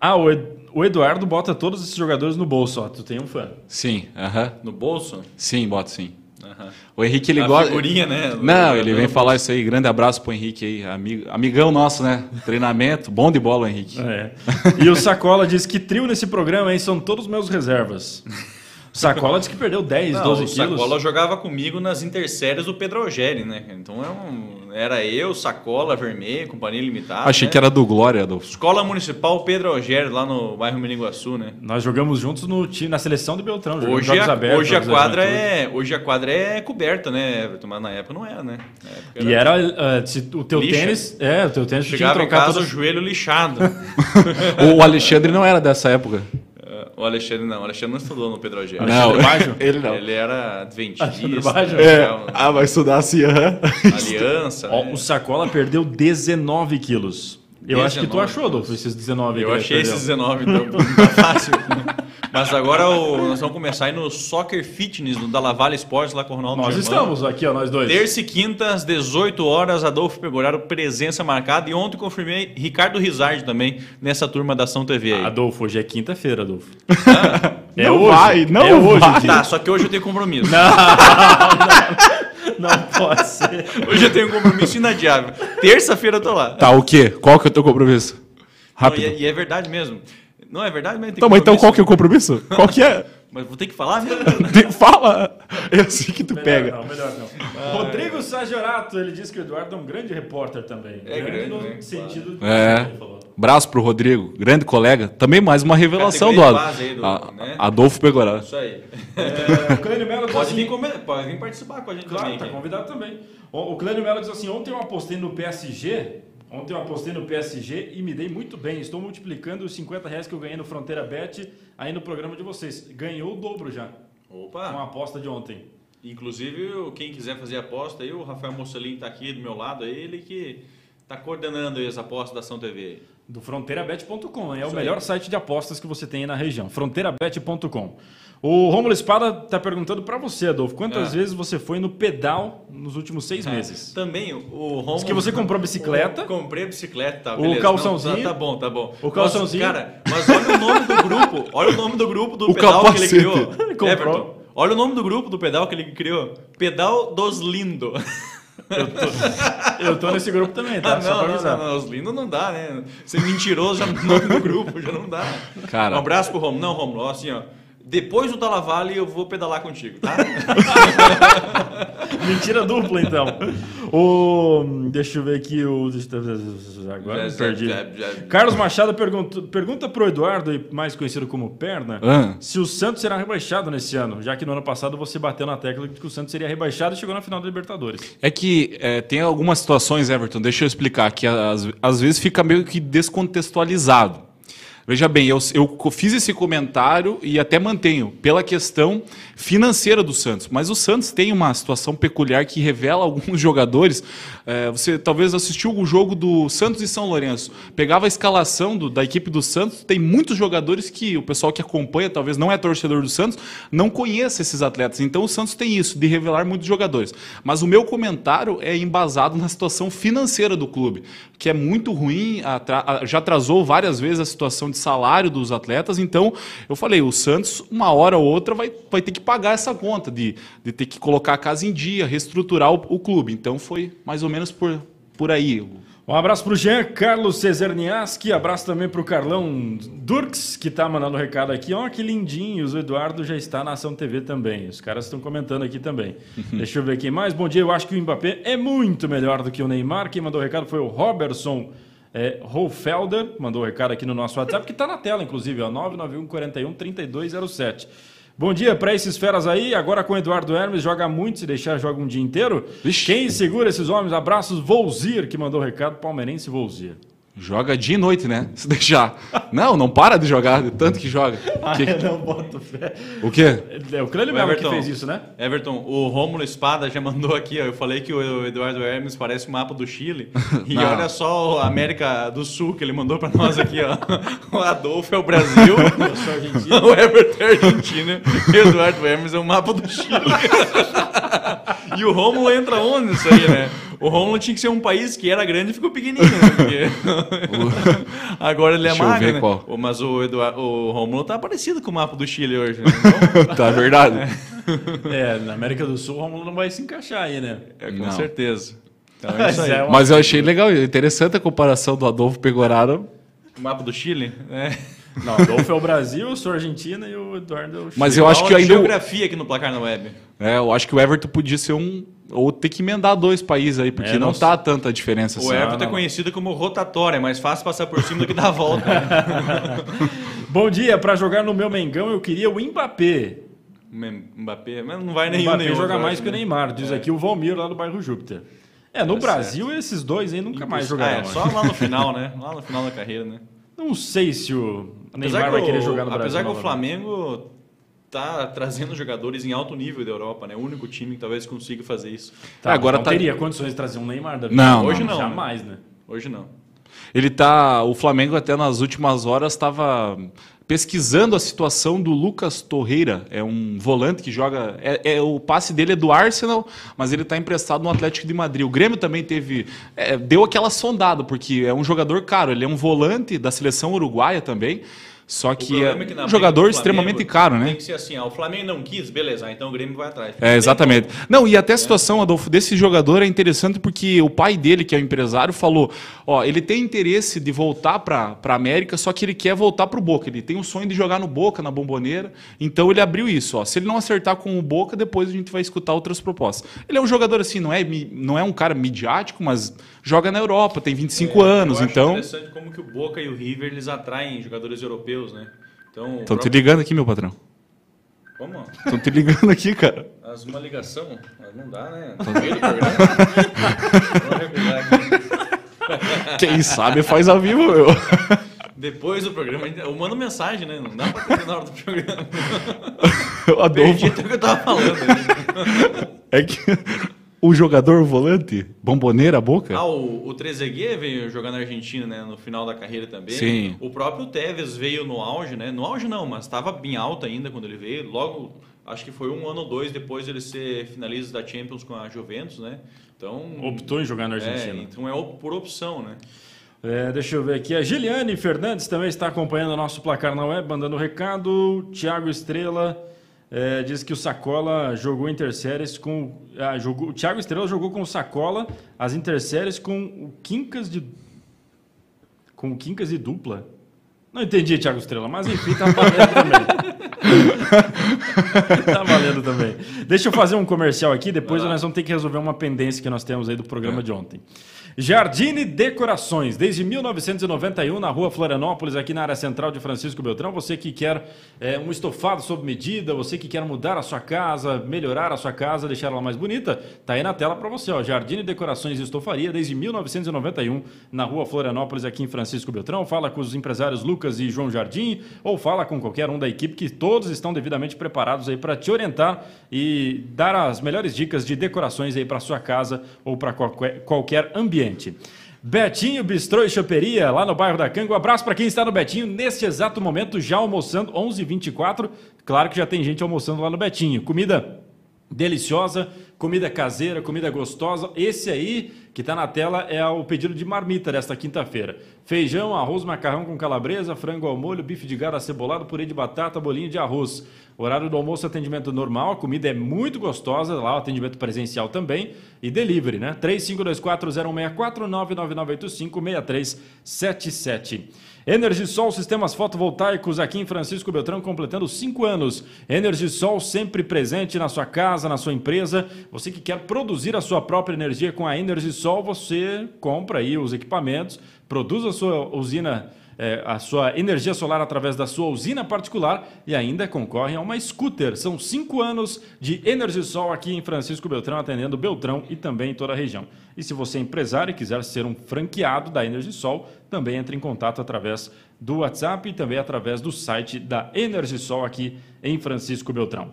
Ah, o, Ed- o Eduardo bota todos esses jogadores no bolso, ó. Tu tem um fã. Sim, aham. No bolso? Sim, bota sim. Aham. O Henrique, ele A gosta... figurinha, né? Não, ele vem falar isso aí. Grande abraço pro Henrique aí. Amigo, amigão nosso, né? Treinamento. Bom de bola, o Henrique. É. E o Sacola diz que trio nesse programa, hein? São todos meus reservas. O Sacola diz que perdeu 10, Não, 12 o quilos. Sacola jogava comigo nas interséries do Pedro Algeri, né? Então é um- era eu, Sacola, Vermelho, Companhia Limitada. Achei né? que era do Glória, Adolfo. Escola Municipal Pedro Algeri, lá no bairro Miringuaçu, né? Nós jogamos juntos no time, na seleção do Beltrão. jogamos Hoje jogos a, abertos, hoje, a quadra é, hoje a quadra é coberta, né, Everton? Mas na época não era, né? Época E era eh, se o teu Lixa. tênis. É, o teu tênis tu tinha que Chegava em casa o todas- joelho lixado. *laughs* *laughs* O Alexandre não era dessa época. O Alexandre não, o Alexandre não estudou no Pedro. Alexandre Baggio? ele não. Ele era adventista, Baggio? É. jogava Ah, vai estudar assim, aham. aliança. Ó, né? o Sacola perdeu 19 quilos. Eu acho que tu 19 achou, Adolfo, esses 19 Eu que ele achei perdeu. esses 19, então tá fácil. Mas agora o- nós vamos começar aí no Soccer Fitness, no Dalla Esportes, lá com o Ronaldo Nós Germano. estamos aqui, ó, nós dois. Terça e quinta, às 18 horas, Adolfo Pegoraro, presença marcada. E ontem confirmei Ricardo Rizardi também, nessa turma da Ação TV aí. Adolfo, hoje é quinta-feira, Adolfo. É Não vai, não é hoje vai. dia. Tá, só que hoje eu tenho compromisso. *laughs* Não pode ser. Hoje eu tenho um compromisso inadiável. Terça-feira eu tô lá. Tá, o quê? Qual que é o teu compromisso? Não, Rápido. e, é, e é verdade mesmo. Não, é verdade tem Então, mas então qual que é o compromisso? Qual que é? *laughs* Mas vou ter que falar mesmo? Fala! É assim que tu pega. Não, melhor não. Rodrigo Sagiorato, ele disse que o Eduardo é um grande repórter também. É grande, no né? sentido É. que ele falou. Braço pro Rodrigo, grande colega. Também mais uma revelação do aí do- A- né? Adolfo Pegoraro. Isso aí. É, o Clênio Melo *laughs* Pode assim, vir, pode vir participar com a gente Claro, também. tá aqui. convidado também. O, o Clênio Melo diz assim: ontem eu apostei no PSG. Ontem eu apostei no PSG e me dei muito bem. Estou multiplicando os 50 reais que eu ganhei no Fronteira Bet aí no programa de vocês. Ganhou o dobro já com a Opa! aposta de ontem. Inclusive, o- quem quiser fazer aposta aí, o Rafael Mocelin tá aqui do meu lado, aí, ele que tá coordenando aí as apostas da Ação TV. Do fronteirabet.com. É o Isso melhor aí. site de apostas que você tem aí na região. Fronteirabet.com. O Romulo Espada está perguntando para você, Adolfo, quantas Ah. vezes você foi no pedal nos últimos seis meses? Também, o Romulo... Diz que você comprou bicicleta. Eu comprei a bicicleta, tá, O beleza. calçãozinho. Não, tá, tá bom, tá bom. O calçãozinho. Mas, cara, mas olha o nome do grupo, olha o nome do grupo do *laughs* O pedal que ele capacete. criou. *laughs* Ele comprou. Everton, olha o nome do grupo do pedal que ele criou. Pedal dos Lindo. Eu tô nesse grupo também, tá? Ah, não, não, não, não, os lindos não dá, né? Ser mentiroso já *laughs* no nome do grupo, já não dá. Cara. Um abraço pro Romulo. Não, Romulo, assim, ó. Depois do Talavale eu vou pedalar contigo, tá? *laughs* Mentira dupla, então. O, deixa eu ver aqui o. Agora me Já, perdi. já, já. Carlos Machado pergunta, pergunta pro Eduardo, e mais conhecido como Perna, Ah. se o Santos será rebaixado nesse ano, já que no ano passado você bateu na tecla de que o Santos seria rebaixado e chegou na final da Libertadores. É que é, tem algumas situações, Everton, deixa eu explicar, que às, às vezes fica meio que descontextualizado. Veja bem, eu, eu fiz esse comentário e até mantenho pela questão financeira do Santos. Mas o Santos tem uma situação peculiar que revela alguns *laughs* jogadores. é, você talvez assistiu o jogo do Santos e São Lourenço. Pegava a escalação do- da equipe do Santos, tem muitos jogadores que o pessoal que acompanha, talvez não é torcedor do Santos, não conhece esses atletas. Então o Santos tem isso, de revelar muitos jogadores. Mas o meu comentário é embasado na situação financeira do clube, que é muito ruim, já atrasou várias vezes a situação de de salário dos atletas. Então, eu falei, o Santos, uma hora ou outra, vai, vai ter que pagar essa conta de, de ter que colocar a casa em dia, reestruturar o, o clube. Então, foi mais ou menos por, por aí. Um abraço para o Jean Carlos Cesarniaski, abraço também para o Carlão Durks, que está mandando um recado aqui. Oh, que lindinhos, o Eduardo já está na Ação TV também. Os caras estão comentando aqui também. *laughs* Deixa eu ver quem mais. Bom dia, eu acho que o Mbappé é muito melhor do que o Neymar. Quem mandou o recado foi o Robertson é, mandou o um recado aqui no nosso WhatsApp, que está na tela, inclusive, ó, 991 41 3207. Bom dia para esses feras aí. Agora com o Eduardo Hermes, joga muito, se deixar, joga um dia inteiro. Vixe. Quem segura esses homens? Abraços, Volzir, que mandou o recado, palmeirense Volzir. Joga dia e noite, né? Se deixar. Não, não para de jogar, de tanto que joga. ah, que... *laughs* não boto fé. O quê? É o Crânio mesmo que fez isso, né? Everton, o Rômulo Espada já mandou aqui, ó, eu falei que o Eduardo Hermes parece o mapa do Chile. E *laughs* não. olha só a América do Sul que ele mandou para nós aqui, ó. *laughs* O Adolfo é o Brasil, o Everton é a Argentina e o Eduardo Hermes é o mapa do Chile. e o Rômulo entra onde nisso aí, né? O Romulo tinha que ser um país que era grande e ficou pequenininho, né? Porque... *laughs* Agora ele é Deixa magro, né? Qual. Mas o, Eduardo, o Romulo tá parecido com o mapa do Chile hoje. Né? Então... *laughs* tá verdade. É. é, na América do Sul o Romulo não vai se encaixar aí, né? É, com não. certeza. Então, é isso aí. Mas eu achei legal, interessante a comparação do Adolfo Pegoraro. O mapa do Chile? É. Não, o Adolfo é o Brasil, eu sou a Argentina e o Eduardo é o Chile. Mas eu acho que ainda. geografia aqui no placar na web. É, eu acho que o Everton podia ser um. Ou ter que emendar dois países aí, porque é, não, não tá tanta diferença assim. O Everton é conhecido como rotatória, é mais fácil passar por cima do que dar a volta. *laughs* Bom dia, para jogar no meu Mengão eu queria o Mbappé. Mbappé, mas não vai nenhum. O Mbappé joga mais que o né? Neymar, diz é. aqui o Valmir lá do bairro Júpiter. É, no é Brasil certo. esses dois aí nunca mais jogaram. Ah, é, só lá no final, *laughs* né? Lá no final da carreira, né? Não sei se o Neymar vai querer jogar no Brasil. Apesar que o Flamengo tá trazendo jogadores em alto nível da Europa, né? O único time que talvez consiga fazer isso. Tá, agora não tá... teria condições de trazer um Neymar da vida. Não, hoje não. Jamais, né? Hoje não. Ele tá, o Flamengo até nas últimas horas estava pesquisando a situação do Lucas Torreira, é um volante que joga, é, é o passe dele é do Arsenal, mas ele está emprestado no Atlético de Madrid. O Grêmio também teve, é, deu aquela sondada porque é um jogador caro, ele é um volante da seleção uruguaia também. Só que é, é que um jogador extremamente caro, né? Tem que ser assim, ó, o Flamengo não quis, beleza, então o Grêmio vai atrás. É, exatamente. Não, e até a situação, Adolfo, desse jogador é interessante porque o pai dele, que é o empresário, falou, ó, ele tem interesse de voltar para a América, só que ele quer voltar para o Boca. Ele tem o sonho de jogar no Boca, na Bomboneira. Então ele abriu isso, ó. Se ele não acertar com o Boca, depois a gente vai escutar outras propostas. Ele é um jogador assim, não é, não é um cara midiático, mas joga na Europa, tem 25 é, anos, então. interessante como que o Boca e o River eles atraem jogadores europeus, né? Então. Estão te ligando aqui, meu patrão. Como? Estão te ligando aqui, cara. As uma ligação, não dá, né? *laughs* Quem sabe faz ao vivo, meu. Depois do programa, eu mando mensagem, né? Não dá pra ter na hora do programa. *laughs* Adolfo. Perdi o que eu tava falando. Né? É que o jogador volante, bomboneira, boca? Ah, o, o Trezeguet veio jogar na Argentina, né? No final da carreira também. Sim. O próprio Tevez veio no auge, né? No auge não, mas estava bem alto ainda quando ele veio. Logo, acho que foi um ano ou dois depois de ele ser finalista da Champions com a Juventus, né? Então... Optou em jogar na Argentina. É, então é por opção, né? É, deixa eu ver aqui. A Giliane Fernandes também está acompanhando o nosso placar na web, mandando recado. Tiago Estrela... É, diz que o Sacola jogou interséries com. Ah, jogou, o Thiago Estrela jogou com o Sacola as interséries com o Quincas de. Com o Quincas de dupla. Não entendi, Thiago Estrela, mas enfim, tá valendo também. *laughs* tá valendo também. Deixa eu fazer um comercial aqui, depois nós vamos ter que resolver uma pendência que nós temos aí do programa é. de ontem. Jardine Decorações, desde 1991, na rua Florianópolis, aqui na área central de Francisco Beltrão. Você que quer é, um estofado sob medida, você que quer mudar a sua casa, melhorar a sua casa, deixar ela mais bonita, tá aí na tela para você. Ó. Jardine Decorações e Estofaria, desde 1991, na rua Florianópolis, aqui em Francisco Beltrão. Fala com os empresários Lucas e João Jardim, ou fala com qualquer um da equipe, que todos estão devidamente preparados aí para te orientar e dar as melhores dicas de decorações aí para sua casa ou para qualquer, qualquer ambiente Betinho Bistrô e Choperia, lá no bairro da Canga. Um abraço para quem está no Betinho neste exato momento, já almoçando, 11h24. Claro que já tem gente almoçando lá no Betinho. Comida deliciosa, comida caseira, comida gostosa. Esse aí que está na tela é o pedido de marmita desta quinta-feira. Feijão, arroz, macarrão com calabresa, frango ao molho, bife de gado acebolado, purê de batata, bolinho de arroz. Horário do almoço, atendimento normal, a comida é muito gostosa, lá o atendimento presencial também e delivery, né? 35240164 99985 6377. Energisol Sistemas Fotovoltaicos aqui em Francisco Beltrão completando cinco anos. Energisol sempre presente na sua casa, na sua empresa. Você que quer produzir a sua própria energia com a Energisol, você compra aí os equipamentos, produz a sua usina é, a sua energia solar através da sua usina particular e ainda concorre a uma scooter. São cinco anos de Energisol aqui em Francisco Beltrão, atendendo Beltrão e também toda a região. E se você é empresário e quiser ser um franqueado da Energisol, também entre em contato através do WhatsApp e também através do site da Energisol aqui em Francisco Beltrão.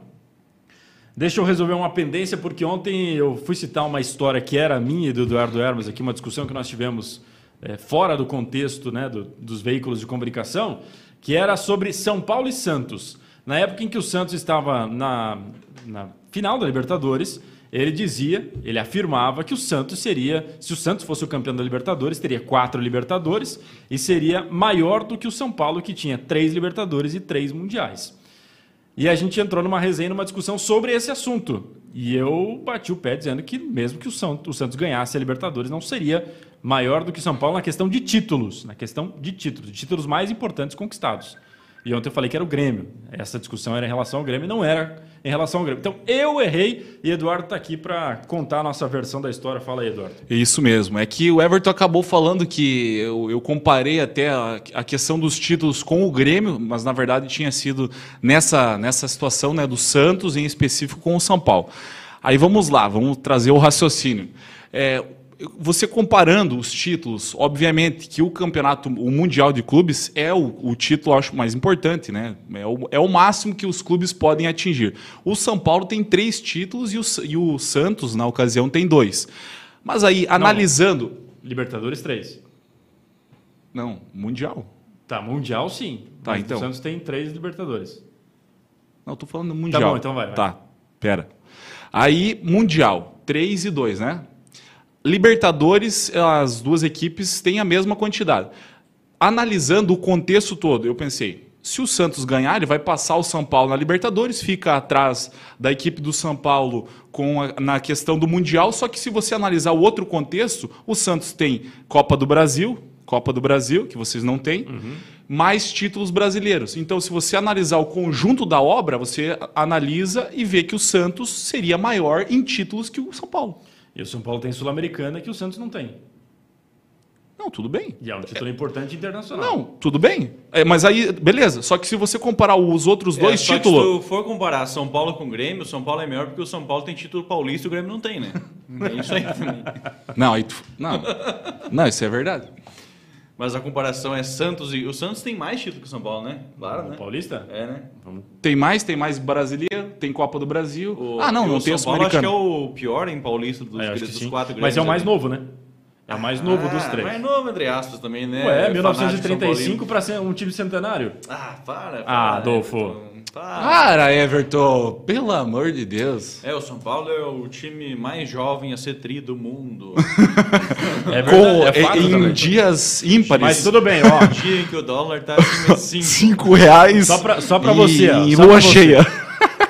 Deixa eu resolver uma pendência, porque ontem eu fui citar uma história que era minha e do Eduardo Hermes aqui, uma discussão que nós tivemos é, fora do contexto né, do, dos veículos de comunicação, que era sobre São Paulo e Santos. Na época em que o Santos estava na, na final da Libertadores, ele dizia, ele afirmava que o Santos seria, se o Santos fosse o campeão da Libertadores, teria quatro Libertadores e seria maior do que o São Paulo, que tinha três Libertadores e três Mundiais. E a gente entrou numa resenha, numa discussão sobre esse assunto. E eu bati o pé dizendo que mesmo que o Santos ganhasse a Libertadores, não seria maior do que o São Paulo na questão de títulos, na questão de títulos, de títulos mais importantes conquistados. E ontem eu falei que era o Grêmio. Essa discussão era em relação ao Grêmio, não era em relação ao Grêmio. Então eu errei e Eduardo está aqui para contar a nossa versão da história. Fala aí, Eduardo. Isso mesmo. É que o Everton acabou falando que eu, eu comparei até a, a, questão dos títulos com o Grêmio, mas na verdade tinha sido nessa, nessa situação né, do Santos, em específico com o São Paulo. Aí vamos lá, vamos trazer o raciocínio. É, você comparando os títulos, obviamente que o campeonato, o Mundial de Clubes é o, o título, acho, mais importante, né? É o, é o, máximo que os clubes podem atingir. O São Paulo tem três títulos e o, e o Santos, na ocasião, tem dois. Mas aí, analisando. Não, Libertadores, três. Não, Mundial. Tá, Mundial sim. Tá, então. O Santos tem três Libertadores. Não, tô falando Mundial. Tá bom, então vai. vai. Tá, pera. Aí, Mundial, três e dois, né? Libertadores, as duas equipes têm a mesma quantidade. Analisando o contexto todo, eu pensei, se o Santos ganhar, ele vai passar o São Paulo na Libertadores, fica atrás da equipe do São Paulo com a, na questão do Mundial. Só que se você analisar o outro contexto, o Santos tem Copa do Brasil, Copa do Brasil, que vocês não têm, uhum. mais títulos brasileiros. Então, se você analisar o conjunto da obra, você analisa e vê que o Santos seria maior em títulos que o São Paulo. E o São Paulo tem Sul-Americana que o Santos não tem. Não, tudo bem. E é um título é... importante internacional. Não, tudo bem. É, mas aí, beleza. Só que se você comparar os outros dois é, títulos. se for comparar São Paulo com o Grêmio, o São Paulo é melhor porque o São Paulo tem título paulista e o Grêmio não tem, né? É isso aí também. *laughs* Não, aí tu... não. não, isso é verdade. Mas a comparação é Santos e. O Santos tem mais título que o São Paulo, né? Claro, o né? Paulista? É, né? Tem mais, tem mais brasileiro, tem Copa do Brasil. O... Ah, não, não tem São Paulo acho que é o pior em Paulista dos, é, dos quatro Mas é o mais novo, né? É o mais novo ah, dos três. Mais novo, entre aspas, também, né? Ué, 1935 para ser um time centenário. Ah, para. para ah, Adolfo. Para, Everton, pelo amor de Deus. É, o São Paulo é o time mais jovem a ser tri do mundo. *laughs* é verdade, é em também. dias ímpares. Mas tudo bem, ó. *laughs* dia em que o dólar tá acima de *laughs* 5. 5 reais. Só pra, só pra você. E lua cheia.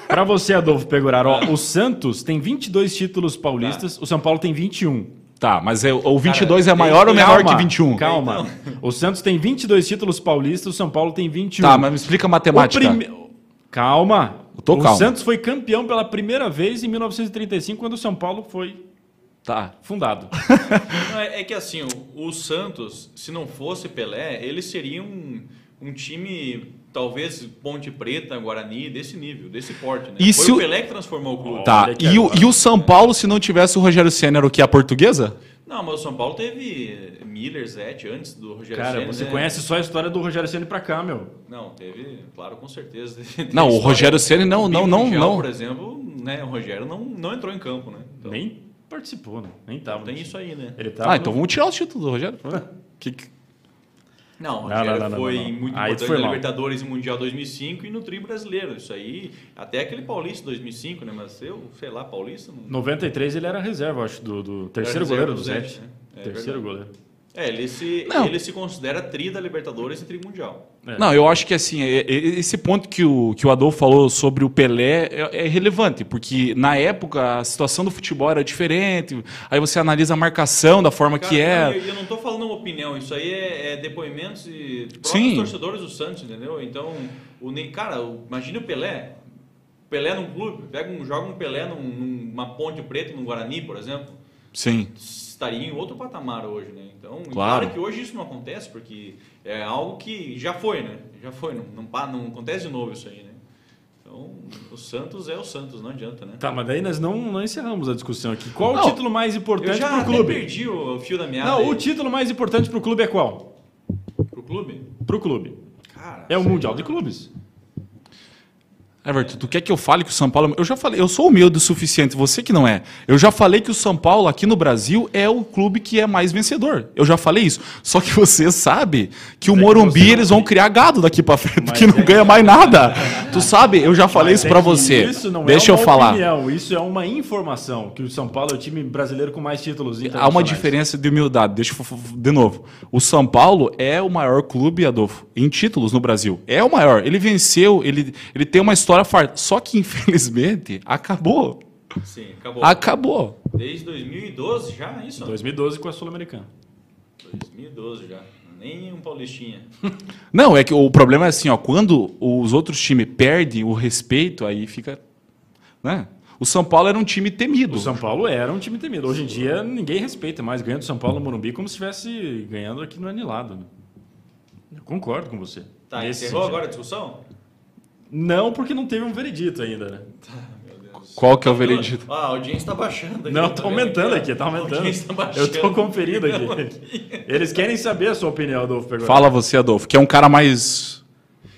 Para você, Adolfo Pegurar, ó, o Santos tem 22 títulos paulistas, tá. o São Paulo tem 21. Tá, mas é, o 22 Cara, é maior ou menor que 21? Calma. Então. O Santos tem 22 títulos paulistas, o São Paulo tem 21. Tá, mas me explica a matemática. Prime... Calma. tô o calmo. Santos foi campeão pela primeira vez em 1935, quando o São Paulo foi tá. fundado. *laughs* Não, é, é, que assim, o, o, Santos, se não fosse Pelé, ele seria um, um time, talvez Ponte Preta, Guarani, desse nível, desse porte. Né? E foi o Pelé que transformou o clube. Tá. E o, e o São Paulo, se não tivesse o Rogério Senna, era o que? A portuguesa? Não, mas o São Paulo teve Miller, Zete, antes do Rogério Cara, Senna, você né? conhece só a história do Rogério Senna pra cá, meu. Não, teve, claro, com certeza. *laughs* Teve não, o Rogério Senna não, não, não, mundial, não. por exemplo, né, o Rogério não, não entrou em campo, né? Então, Nem participou, né? Nem tava. Tem isso aí, né? Ele tava ah, no... então vamos tirar o título do Rogério. que... O Não, Rogério não, não, foi não, muito Aí importante foi na. Libertadores e Mundial 2005 e no Tri brasileiro. Isso aí, até aquele Paulista 2005, né? Mas eu, sei lá, Paulista não... 93 ele era reserva, acho, do, do terceiro goleiro do Zete. né? É terceiro verdade. goleiro. É, ele se, Não. ele se considera tri da Libertadores e tri mundial. É. Não, eu acho que assim, é- é- esse ponto que o, que o Adolfo falou sobre o Pelé é, é relevante, porque na época a situação do futebol era diferente, aí você analisa a marcação da forma que Cara, era. Eu, eu não tô falando uma opinião, isso aí é, é depoimentos de próprios Sim. torcedores do Santos, entendeu? Então, o, Ney- cara, o- imagina o Pelé. Pelé num clube, pega um, joga um Pelé num- numa ponte preta, num Guarani, por exemplo. Sim. Estaria em outro patamar hoje, né? Então, Claro. claro que hoje isso não acontece, porque é algo que já foi, né? Já foi, não, não, não acontece de novo isso aí, né? Então, o Santos é o Santos, não adianta, né? Tá, mas daí nós não, não encerramos a discussão aqui. Qual Não, o título mais Eu importante pro até clube? perdi o fio da meada Não, aí. o título mais importante pro clube é qual? pro clube. Pro clube. Cara, É o Mundial de Clubes. Everton, tu quer que eu fale que o São Paulo. Eu já falei, eu sou humilde o suficiente, você que não é. Eu já falei que o São Paulo aqui no Brasil é o clube que é mais vencedor. Eu já falei isso. Só que você sabe que o Mas é que Morumbi eles vão criar gado daqui pra frente, Mas é não que- ganha mais nada. Tu sabe, eu já falei Mas isso é pra que você. Isso não Deixa é eu uma falar. opinião, isso é uma informação. Que o São Paulo é o time brasileiro com mais títulos Há uma diferença de humildade. Deixa eu de novo. O São Paulo é o maior clube, Adolfo, em títulos no Brasil. É o maior. Ele venceu, ele, ele tem uma história farta. Só que, infelizmente, acabou. Sim, acabou. Acabou. Desde 2012 já, isso? 2012 com a Sul-Americana. 2012 já. Nem um paulistinha. *laughs* Não, é que o problema é assim, ó, quando os outros times perdem o respeito, aí fica. Né? O São Paulo era um time temido. O São Paulo era um time temido. Hoje em dia ninguém respeita mais. Ganha do São Paulo no Morumbi como se estivesse ganhando aqui no Anilado. Eu concordo com você. Tá, Nesse encerrou sentido. agora a discussão? Não, porque não teve um veredito ainda, né? Deus. Qual que é o veredito? Ah, a audiência tá baixando aqui. Não, tá tá aumentando aqui, tá A aumentando. audiência tá Eu tô conferindo *laughs* aqui. Eles querem saber a sua opinião, Adolfo. Fala você, Adolfo, que é um cara mais.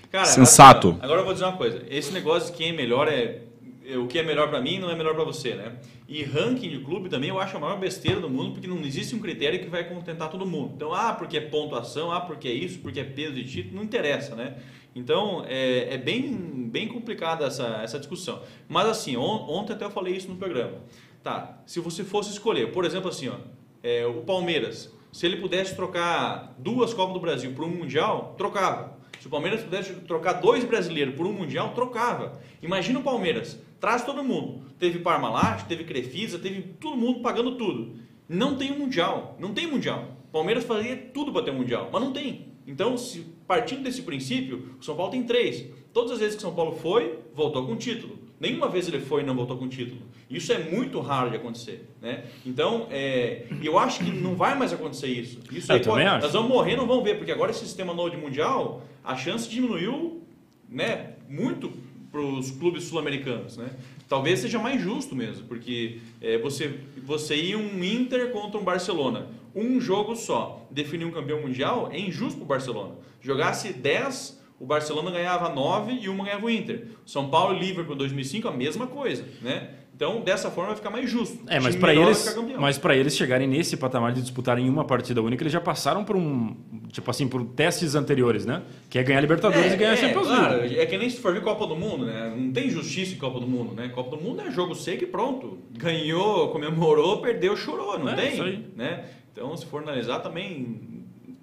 Cara, Sensato. ó, agora eu vou dizer uma coisa. Esse negócio de quem é melhor é. é, O que é melhor pra mim não é melhor pra você, né? E ranking de clube também eu acho a maior besteira do mundo, porque não existe um critério que vai contentar todo mundo. Então, ah, porque é pontuação, ah, porque é isso, porque é peso de título, não interessa, né? Então, é, é bem, bem complicada essa, essa discussão. Mas assim, on- ontem até eu falei isso no programa. Tá, se você fosse escolher, por exemplo assim, ó, é, o Palmeiras, se ele pudesse trocar duas Copas do Brasil por um Mundial, trocava. Se o Palmeiras pudesse trocar dois brasileiros por um Mundial, trocava. Imagina o Palmeiras, traz todo mundo. Teve Parmalat, teve Crefisa, teve todo mundo pagando tudo. Não tem um Mundial, não tem Mundial. O Palmeiras faria tudo para ter um Mundial, mas não tem. Então, se, partindo desse princípio, o São Paulo tem três. Todas as vezes que o São Paulo foi, voltou com título. Nenhuma vez ele foi e não voltou com título. Isso é muito raro de acontecer. Né? Então, é, eu acho que não vai mais acontecer isso. isso Eu aí pode- acho. Nós vamos morrer, não vamos ver, porque agora esse sistema novo de Mundial, a chance diminuiu né, muito para os clubes sul-americanos. Né? Talvez seja mais justo mesmo, porque é, você, você ir um Inter contra um Barcelona, um jogo só, definir um campeão mundial, é injusto para o Barcelona. Jogasse 10, o Barcelona ganhava 9 e uma ganhava o Inter. São Paulo e Liverpool em 2005, a mesma coisa. Né? Então, dessa forma, vai ficar mais justo. É, mas para eles, mas para eles chegarem nesse patamar de disputarem uma partida única, eles já passaram por um, tipo assim, por testes anteriores, né? Que é ganhar Libertadores e ganhar a Champions claro, League. é que nem se for ver Copa do Mundo, né? Não tem justiça em Copa do Mundo, né? Copa do Mundo é jogo seco e pronto. Ganhou, comemorou, perdeu, chorou, não É, tem? isso aí. Né? Então, se for analisar também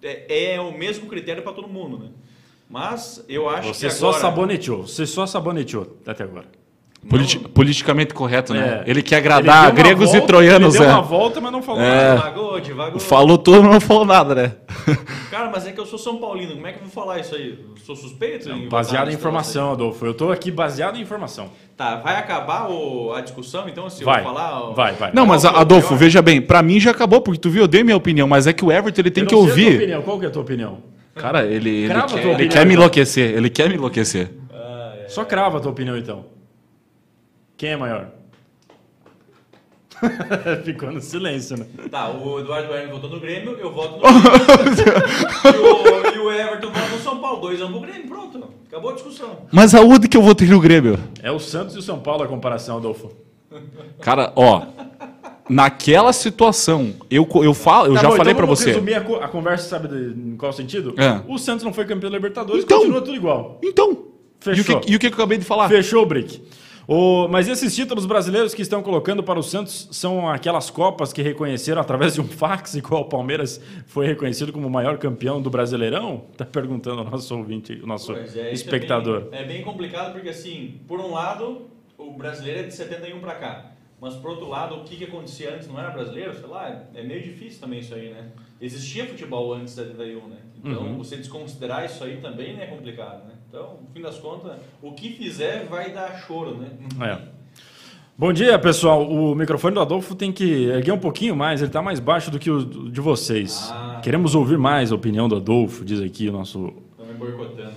é, é o mesmo critério para todo mundo, né? Mas eu acho Você que só agora... saboneteou, você só saboneteou até agora. Politi- politicamente correto, né? É. Ele quer agradar Ele gregos volta, e troianos, Ele deu né? uma volta, mas não falou É. nada. Divagou, divagou. Falou tudo, mas não falou nada, né? *laughs* Cara, mas é que eu sou São Paulino, como é que eu vou falar isso aí? Sou suspeito? em votar Baseado em informação, Adolfo. Eu tô aqui baseado em informação. Tá, vai acabar o- a discussão, então, se Vai, eu falar... o- vai, vai. Não, mas é Adolfo, melhor? veja bem, pra mim já acabou, porque tu viu, eu dei minha opinião, mas é que o Everton ele tem Eu que não sei a tua ouvir. opinião. Qual que é a tua opinião? Cara, ele, ele, quer, ele opinião, quer me enlouquecer, ele quer me enlouquecer. Só crava a tua opinião, então. Quem é maior? *laughs* Ficou no silêncio, né? Tá, o Eduardo Hermes votou no Grêmio, eu voto no *laughs* e, o, e o Everton vota no São Paulo. 2 anos pro Grêmio, pronto. Acabou a discussão. Mas aonde que eu votei no Grêmio? É o Santos e o São Paulo a comparação, Adolfo. Cara, ó, naquela situação, eu, eu, falo, eu Tá já bom, falei então pra vamos você. resumir a, co- a conversa, sabe de- em qual sentido? É. O Santos não foi campeão da Libertadores, Então. continua tudo igual. Então, e o, Fechou. que, e o que eu acabei de falar? Fechou o Brick. O, mas esses títulos brasileiros que estão colocando para o Santos são aquelas copas que reconheceram através de um fax, *laughs* igual o Palmeiras foi reconhecido como o maior campeão do Brasileirão? Tá perguntando o nosso ouvinte, o nosso é, isso espectador. É bem, é bem complicado porque, assim, por um lado, o brasileiro é de 71 para cá. Mas, por outro lado, o que, que acontecia antes não era brasileiro? Sei lá, é- é meio difícil também isso aí, né? Existia futebol antes de 71, né? Então, Uhum. você desconsiderar isso aí também é complicado, né? Então, no fim das contas, o que fizer vai dar choro, né? É. Bom dia, pessoal. O microfone do Adolfo tem que erguer um pouquinho mais, ele está mais baixo do que o de vocês. Ah. Queremos ouvir mais a opinião do Adolfo, diz aqui o nosso. Estão me boicotando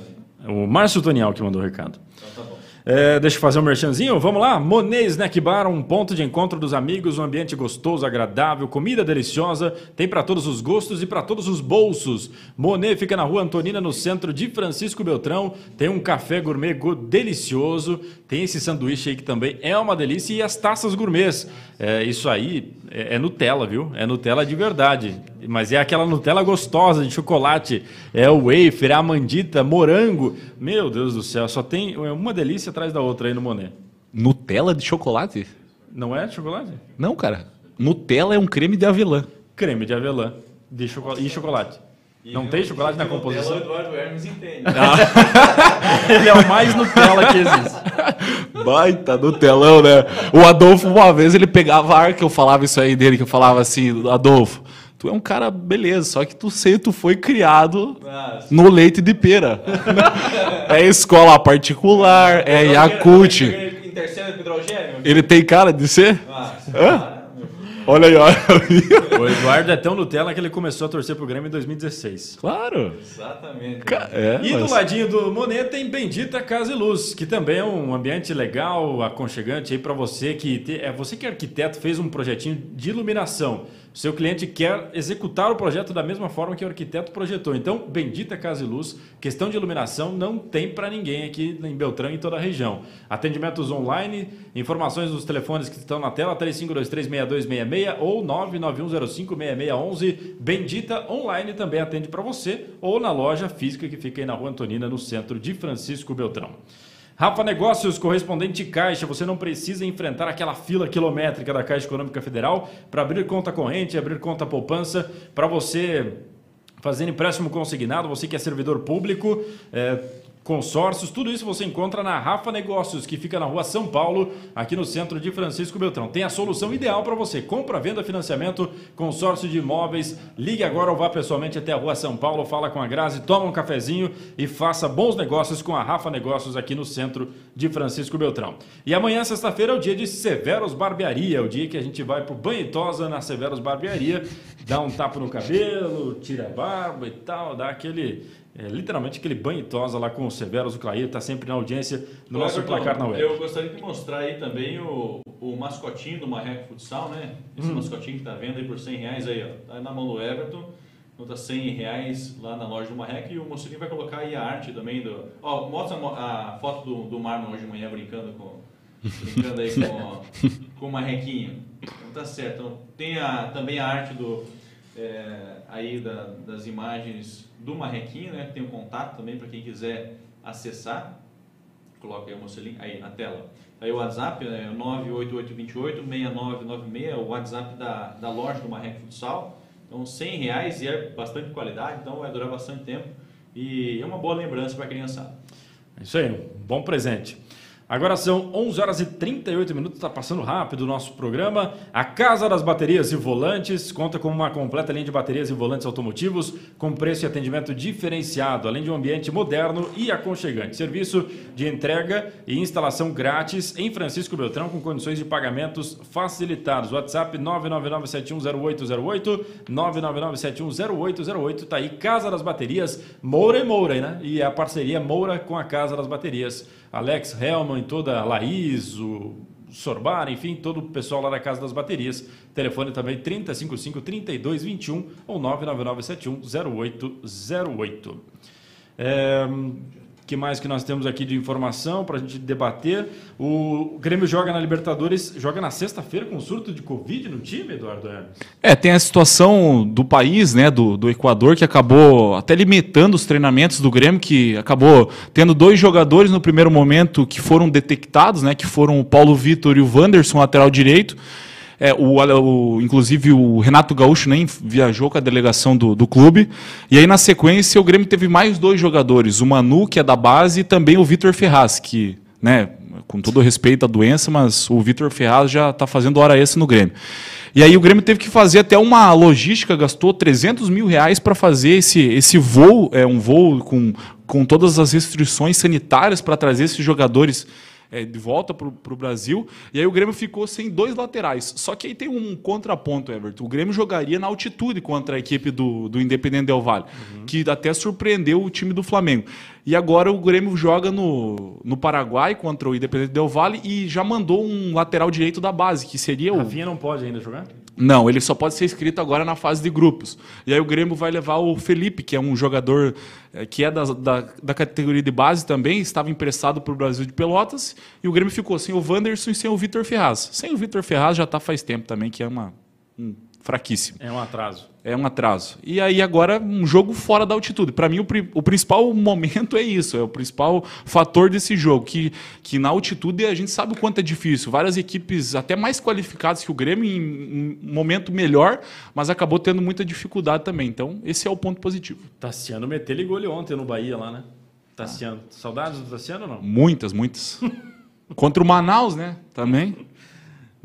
aí. O Márcio Tonial que mandou o recado. Então, tá bom. É, deixa eu fazer um merchanzinho. Vamos lá. Monet Snack Bar, um ponto de encontro dos amigos, um ambiente gostoso, agradável, comida deliciosa, tem para todos os gostos e para todos os bolsos. Monet fica na rua Antonina, no centro de Francisco Beltrão. Tem um café gourmet go- delicioso, tem esse sanduíche aí que também é uma delícia e as taças gourmets. É, isso aí é, é Nutella, viu? É Nutella de verdade. Mas é aquela Nutella gostosa de chocolate. É o wafer, é a mandita, morango. Meu Deus do céu, só tem uma delícia atrás da outra aí no Monet. Nutella de chocolate? Não é chocolate? Não, cara. Nutella é um creme de avelã. Creme de avelã de chocolate, e chocolate. Não E tem o- chocolate na e o Nutella, composição? O Eduardo Hermes entende. *laughs* Ele é o mais Nutella que existe. Baita Nutelão, né? O Adolfo, uma vez, ele pegava ar que eu falava isso aí dele, que eu falava assim, Adolfo, tu é um cara beleza, só que tu sei, tu foi criado Mas- no leite de pera. é escola particular, é hidrogênio? Ele tem cara de ser? Ah, Hã? Olha aí, olha aí. O Eduardo é tão Nutella que ele começou a torcer pro Grêmio em 2016. Claro. Exatamente. Ca- É, E do mas- ladinho do Monet tem Bendita Casa e Luz, que também é um ambiente legal, aconchegante aí para você que te- é você que é arquiteto fez um projetinho de iluminação. Seu cliente quer executar o projeto da mesma forma que o arquiteto projetou. Então, Bendita Casa e Luz, questão de iluminação não tem para ninguém aqui em Beltrão e toda a região. Atendimentos online, informações dos telefones que estão na tela 35236266 ou 991056611. Bendita Online também atende para você ou na loja física que fica aí na Rua Antonina, no centro de Francisco Beltrão. Rafa Negócios, correspondente Caixa, você não precisa enfrentar aquela fila quilométrica da Caixa Econômica Federal para abrir conta corrente, abrir conta poupança, para você fazer empréstimo consignado, você que é servidor público, é, consórcios, tudo isso você encontra na Rafa Negócios, que fica na rua São Paulo, aqui no centro de Francisco Beltrão. Tem a solução ideal para você: compra, venda, financiamento, consórcio de imóveis. Ligue agora ou vá pessoalmente até a rua São Paulo, fala com a Grazi, toma um cafezinho e faça bons negócios com a Rafa Negócios aqui no centro de Francisco Beltrão. E amanhã, sexta-feira, é o dia de Severos Barbearia, o dia que a gente vai pro e tosa na Severos Barbearia, dá um tapa no cabelo, tira a barba e tal, dá aquele. É, literalmente aquele banho tosa lá com o Severos, o Clair, tá sempre na audiência do nosso Everton, placar na web. Eu gostaria de mostrar aí também o, o mascotinho do Marreco Futsal, né? Esse Hum. mascotinho que tá vendo aí por 100 reais aí, ó. Tá na mão do Everton. Tá 100 reais lá na loja do Marreco e o Mocinho vai colocar aí a arte também do... Ó, mostra a mo- a foto do, do Marlon hoje de manhã brincando com... Brincando aí com, *laughs* com o Marrequinho. Então tá certo. Então, tem a, também a arte do... é, aí da- das imagens do Marrequinho, né? Tem o contato também para quem quiser acessar. Coloca aí o Mocelinho aí na tela. Aí o WhatsApp é 98828-6996, é o WhatsApp da, da loja do Marreco Futsal. Então 100 reais e é bastante qualidade, então vai durar bastante tempo. E é uma boa lembrança para a criançada. É Isso aí, um bom presente. Agora são 11 horas e 38 minutos, está passando rápido o nosso programa. A Casa das Baterias e Volantes conta com uma completa linha de baterias e volantes automotivos com preço e atendimento diferenciado, além de um ambiente moderno e aconchegante. Serviço de entrega e instalação grátis em Francisco Beltrão com condições de pagamentos facilitados. WhatsApp 999710808, 999710808. Tá aí Casa das Baterias, Moura e Moura, né? E a parceria Moura com a Casa das Baterias. Alex Helman, toda a Laís, o Sorbar, enfim, todo o pessoal lá da Casa das Baterias. Telefone também 3055-3221 ou 99971-0808. É, que mais que nós temos aqui de informação para a gente debater? O Grêmio joga na Libertadores, joga na sexta-feira com um surto de Covid no time, Eduardo Hermes? É, tem a situação do país, né, do, do Equador, que acabou até limitando os treinamentos do Grêmio, que acabou tendo dois jogadores no primeiro momento que foram detectados, né, que foram o Paulo Vitor e o Wanderson, lateral direito. É, o, o, inclusive o Renato Gaúcho nem viajou com a delegação do, do clube. E aí, na sequência, o Grêmio teve mais dois jogadores: o Manu, que é da base, e também o Vitor Ferraz, que, né, com todo respeito à doença, mas o Vitor Ferraz já está fazendo hora extra no Grêmio. E aí o Grêmio teve que fazer até uma logística, gastou 300 mil reais para fazer esse, esse voo, é um voo com, com todas as restrições sanitárias para trazer esses jogadores é, de volta para o Brasil. E aí o Grêmio ficou sem dois laterais. Só que aí tem um contraponto, Everton. O Grêmio jogaria na altitude contra a equipe do, do Independente Del Valle, uhum. que até surpreendeu o time do Flamengo. E agora o Grêmio joga no, no Paraguai contra o Independente Del Valle e já mandou um lateral direito da base, que seria o. Rafinha não pode ainda jogar? Não, ele só pode ser inscrito agora na fase de grupos. E aí o Grêmio vai levar o Felipe, que é um jogador é, que é da, da, da, categoria de base também, estava emprestado para o Brasil de Pelotas, e o Grêmio ficou sem o Wanderson e sem o Vitor Ferraz. Sem o Vitor Ferraz já está faz tempo também, que é uma, um fraquíssimo. É um atraso. É um atraso. E aí agora um jogo fora da altitude. Para mim o, o, principal *laughs* momento é isso, é o principal fator desse jogo, que, que na altitude a gente sabe o quanto é difícil. Várias equipes até mais qualificadas que o Grêmio em um momento melhor, mas acabou tendo muita dificuldade também. Então esse é o ponto positivo. Tassiano meteu ele gole ontem no Bahia lá, né? Tassiano. Ah. Saudades do Tassiano ou não? Muitas, muitas. *laughs* Contra o Manaus, né? Também.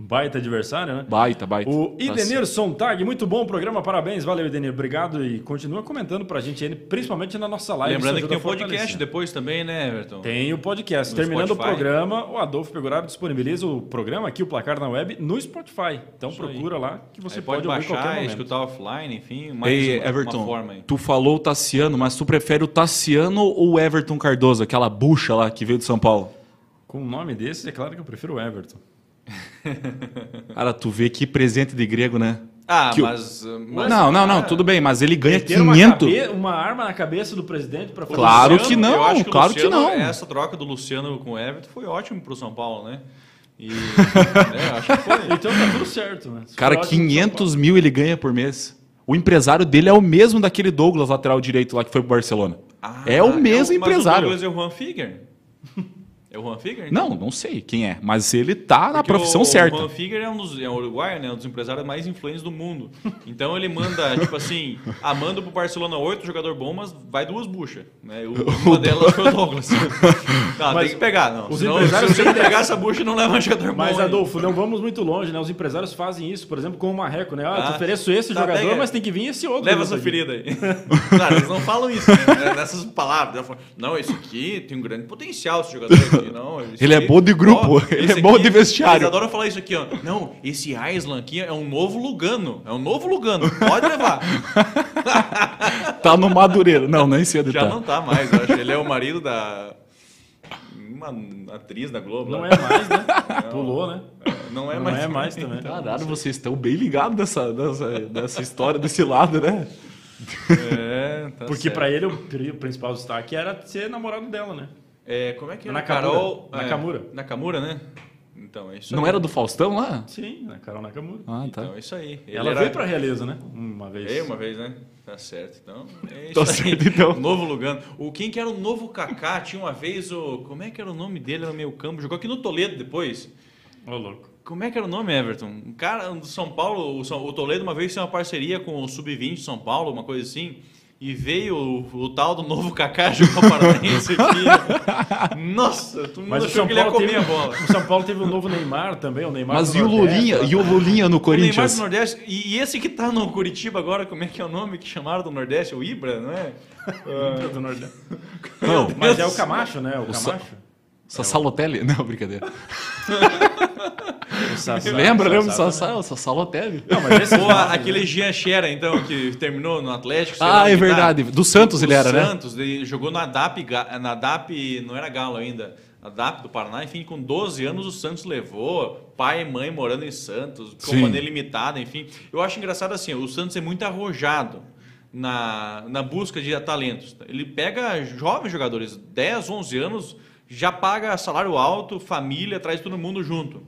Baita adversário, né? Baita, baita. O tá Idenir Sontag, muito bom o programa, parabéns, valeu Idenir, obrigado e continua comentando pra gente, principalmente na nossa live. Lembrando que tem o podcast depois também, né, Everton? Tem o podcast. No Terminando Spotify. o programa, o Adolfo Pegoraro disponibiliza o programa aqui, o Placar na Web, no Spotify. Então Isso procura aí. lá que você pode, pode baixar, escutar offline, enfim, mais Ei, uma, Everton, uma forma aí. Tu falou o Tassiano, mas tu prefere o Tassiano ou o Everton Cardoso, aquela bucha lá que veio de São Paulo? Com um nome desse, é claro que eu prefiro o Everton. *laughs* Cara, tu vê que presente de grego, né? Ah, mas, mas, Não, não, não, tudo bem, mas ele ganha 500. Uma, cabe... uma, arma na cabeça do presidente para fazer Claro Luciano, que não, que claro Luciano, que não. Essa troca do Luciano com o Everton foi ótimo para o São Paulo, né? E, *laughs* é, acho que foi. Então tá tudo certo, né? Cara, 500 mil ele ganha por mês. O empresário dele é o mesmo daquele Douglas, lateral direito lá que foi pro Barcelona. Ah, é o mesmo é o, empresário. Mas o Douglas é o Juan Figuer. *laughs* É o Juan Figuer? Não, não sei quem é, mas ele tá na profissão o, certa. O Juan Figuer é um dos é um uruguaio, né, um dos empresários mais influentes do mundo. Então ele manda, *laughs* tipo assim, ah, manda pro Barcelona oito jogador bom, mas vai duas buchas, né? Uma *laughs* delas foi o Douglas. *laughs* Não, mas tem que pegar, não. Os Senão, empresários se você pegar essa bucha não leva um jogador mas, bom. Mas Adolfo, não vamos muito longe, né? Os empresários fazem isso, por exemplo, com o Marreco, né? Ah, ah eu te ofereço esse tá, jogador, pega. mas tem que vir esse outro. Leva essa ferida aí. Claro, eles não falam isso, né? Nessas palavras. Não, esse aqui tem um grande potencial, esse jogador aqui, não. Ele é é bom de grupo, ó, *laughs* ele é bom de vestiário. Eles adoram falar isso aqui, ó. Não, esse Aislan aqui é um novo Lugano. É um novo Lugano. Pode levar. *laughs* tá no Madureira. Não, nem cedo Já tá. não tá mais, eu acho. Ele é o marido da. Uma atriz da Globo. Não é mais, né? Não, Pulou, né? Não é não mais. Não é mais também. Caralho, vocês estão bem ligados nessa, nessa, nessa história, desse lado, né? É, tá Porque para ele o principal destaque era ser namorado dela, né? É, como é que é? Na Carol. Nakamura. É, Nakamura, né? Então, é isso Não aí. era do Faustão lá? Sim, na Carol Nakamura. Ah, tá. Então, é isso aí. Ele Ela era... veio pra Realeza, né? Uma vez. Veio uma vez, né? Tá certo. Então, é isso tá certo, então. *laughs* Novo Lugano. O, quem que era o novo Kaká? Tinha uma vez o... Como é que era o nome dele no meio campo? Jogou aqui no Toledo depois. Ô, louco. Como é que era o nome, Everton? Um cara do São Paulo, o, Toledo uma vez tinha uma parceria com o Sub-20 de São Paulo, uma coisa assim. E veio o, o, tal do novo Kaká *laughs* jogar Paranaense aqui. Nossa, tu não achou que ele ia comer teve, a bola. O São Paulo teve o novo Neymar também, o Neymar Mas e o Lulinha, e o Lulinha no Corinthians? O Neymar do Nordeste. E, e, esse que tá no Curitiba agora, como é que é o nome que chamaram do Nordeste? O Ibra, não é? *laughs* Ibra do Nordeste. Não, mas é o Camacho, né? O, o Camacho. Sassalotelli? *laughs* Não, brincadeira. *laughs* Sassá, *laughs* lembra, lembra? Sassá, Sassalotelli. Não, mas esse Ou aquele Jean Xera, então, que terminou no Atlético. Ah, é verdade. Do Santos ele era, né? Santos, ele jogou na DAP, na DAP, não era Galo ainda, na DAP do Paraná, enfim, com 12 anos o Santos levou, pai e mãe morando em Santos, companhia limitada, enfim. Eu acho engraçado assim, o Santos é muito arrojado na, na busca de talentos. Ele pega jovens jogadores, 10, 11 anos, já paga salário alto, família, traz todo mundo junto.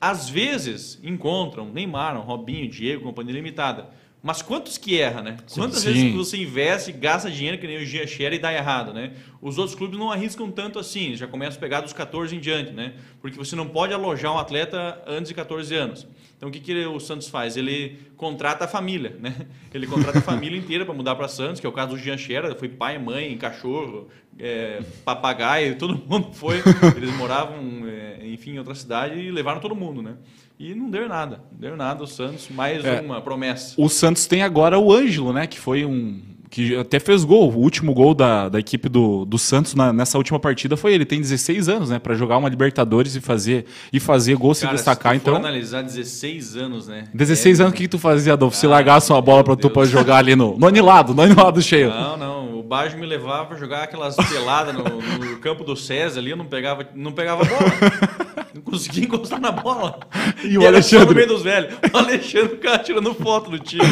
Às vezes encontram Neymar, Robinho, Diego, companhia limitada. Mas quantos que erra, né? Quantas Sim. vezes você investe, gasta dinheiro que nem o Gia e dá errado, né? Os outros clubes não arriscam tanto assim, já começam a pegar dos 14 em diante, né? Porque você não pode alojar um atleta antes de 14 anos. Então o que, que o Santos faz? Ele contrata a família, né? *laughs* Ele contrata a família inteira para mudar para Santos, que é o caso do Jean foi pai, mãe, cachorro, é, papagaio, *laughs* todo mundo foi. Eles moravam, é, enfim, em outra cidade e levaram todo mundo, né? E não deu nada, não deu nada o Santos, mais É. uma promessa. O Santos tem agora o Ângelo, né? Que foi um. Que até fez gol. O último gol da, da equipe do, do Santos na- nessa última partida foi ele. Tem 16 anos, né? Pra jogar uma Libertadores e fazer, e fazer gol, se Cara, destacar. se tu for Então, analisar 16 anos, né? 16 É- anos, o que, que tu fazia, Adolfo? Se Ah, largasse uma bola pra meu tu pra jogar ali no, no anilado, no anilado cheio. Não, não. O Baggio me levava pra jogar aquelas peladas no, no campo do César ali, eu não pegava, não pegava a bola. *laughs* Não conseguia encostar na bola. *laughs* E o Alexandre? no meio dos velhos. O Alexandre ficava tirando foto do time. *laughs*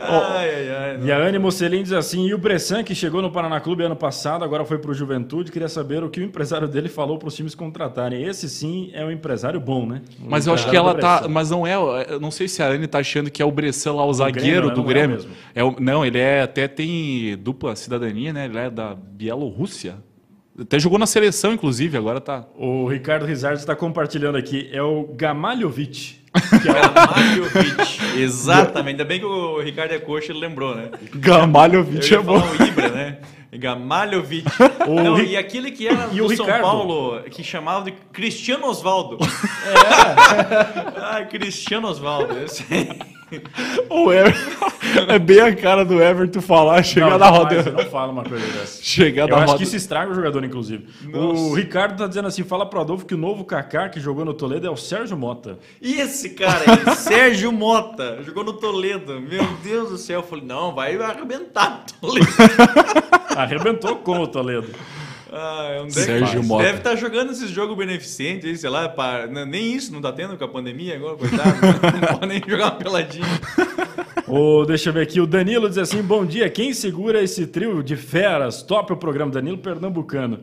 ai, ai, ai. não. E a Anne Mocelin diz assim: e o Bressan, que chegou no Paraná Clube ano passado, agora foi para o Juventude, queria saber o que o empresário dele falou para os times contratarem. Esse sim é um empresário bom, né? O Mas eu acho que ela tá. Mas não é. Eu não sei se a Anne tá achando que é o Bressan lá, o zagueiro Grêmio, né? do Não é Grêmio. mesmo. É o- não, ele é até tem dupla cidadania, né? Ele é da Bielorrússia. Até jogou na seleção, inclusive, agora tá. O Ricardo Rizard está compartilhando aqui. É o Gamalhovic. *laughs* Gamalhovic. Exatamente. Ainda bem que o Ricardo é coxa, ele lembrou, né? Gamalhovic é bom. o Ibra, né? *laughs* Gamalhovic. *laughs* O Não, Ri- e aquele que era E do o São Ricardo? Paulo, que chamava de Cristiano Osvaldo. *laughs* É. Ai, Cristiano Osvaldo. esse. *laughs* O Ever... É bem a cara do Everton falar, chegar Não, na roda. eu não fala uma coisa dessa. Chegar Eu na acho roda. que isso estraga o jogador, inclusive. O Ricardo tá dizendo assim: fala pro Adolfo que o novo Kaká que jogou no Toledo é o Sérgio Mota. E esse cara aí, Sérgio Mota, jogou no Toledo. Meu Deus do céu. Eu falei, não, vai arrebentar Toledo. Arrebentou com o Toledo. Ah, é que Sérgio? Mota. Deve estar jogando esses jogos beneficentes sei lá, pra- n- nem isso não tá tendo com a pandemia agora, coitado. *laughs* não pode nem jogar uma peladinha. O, deixa eu ver aqui, o Danilo diz assim: bom dia, quem segura esse trio de feras? Top o programa, Danilo Pernambucano.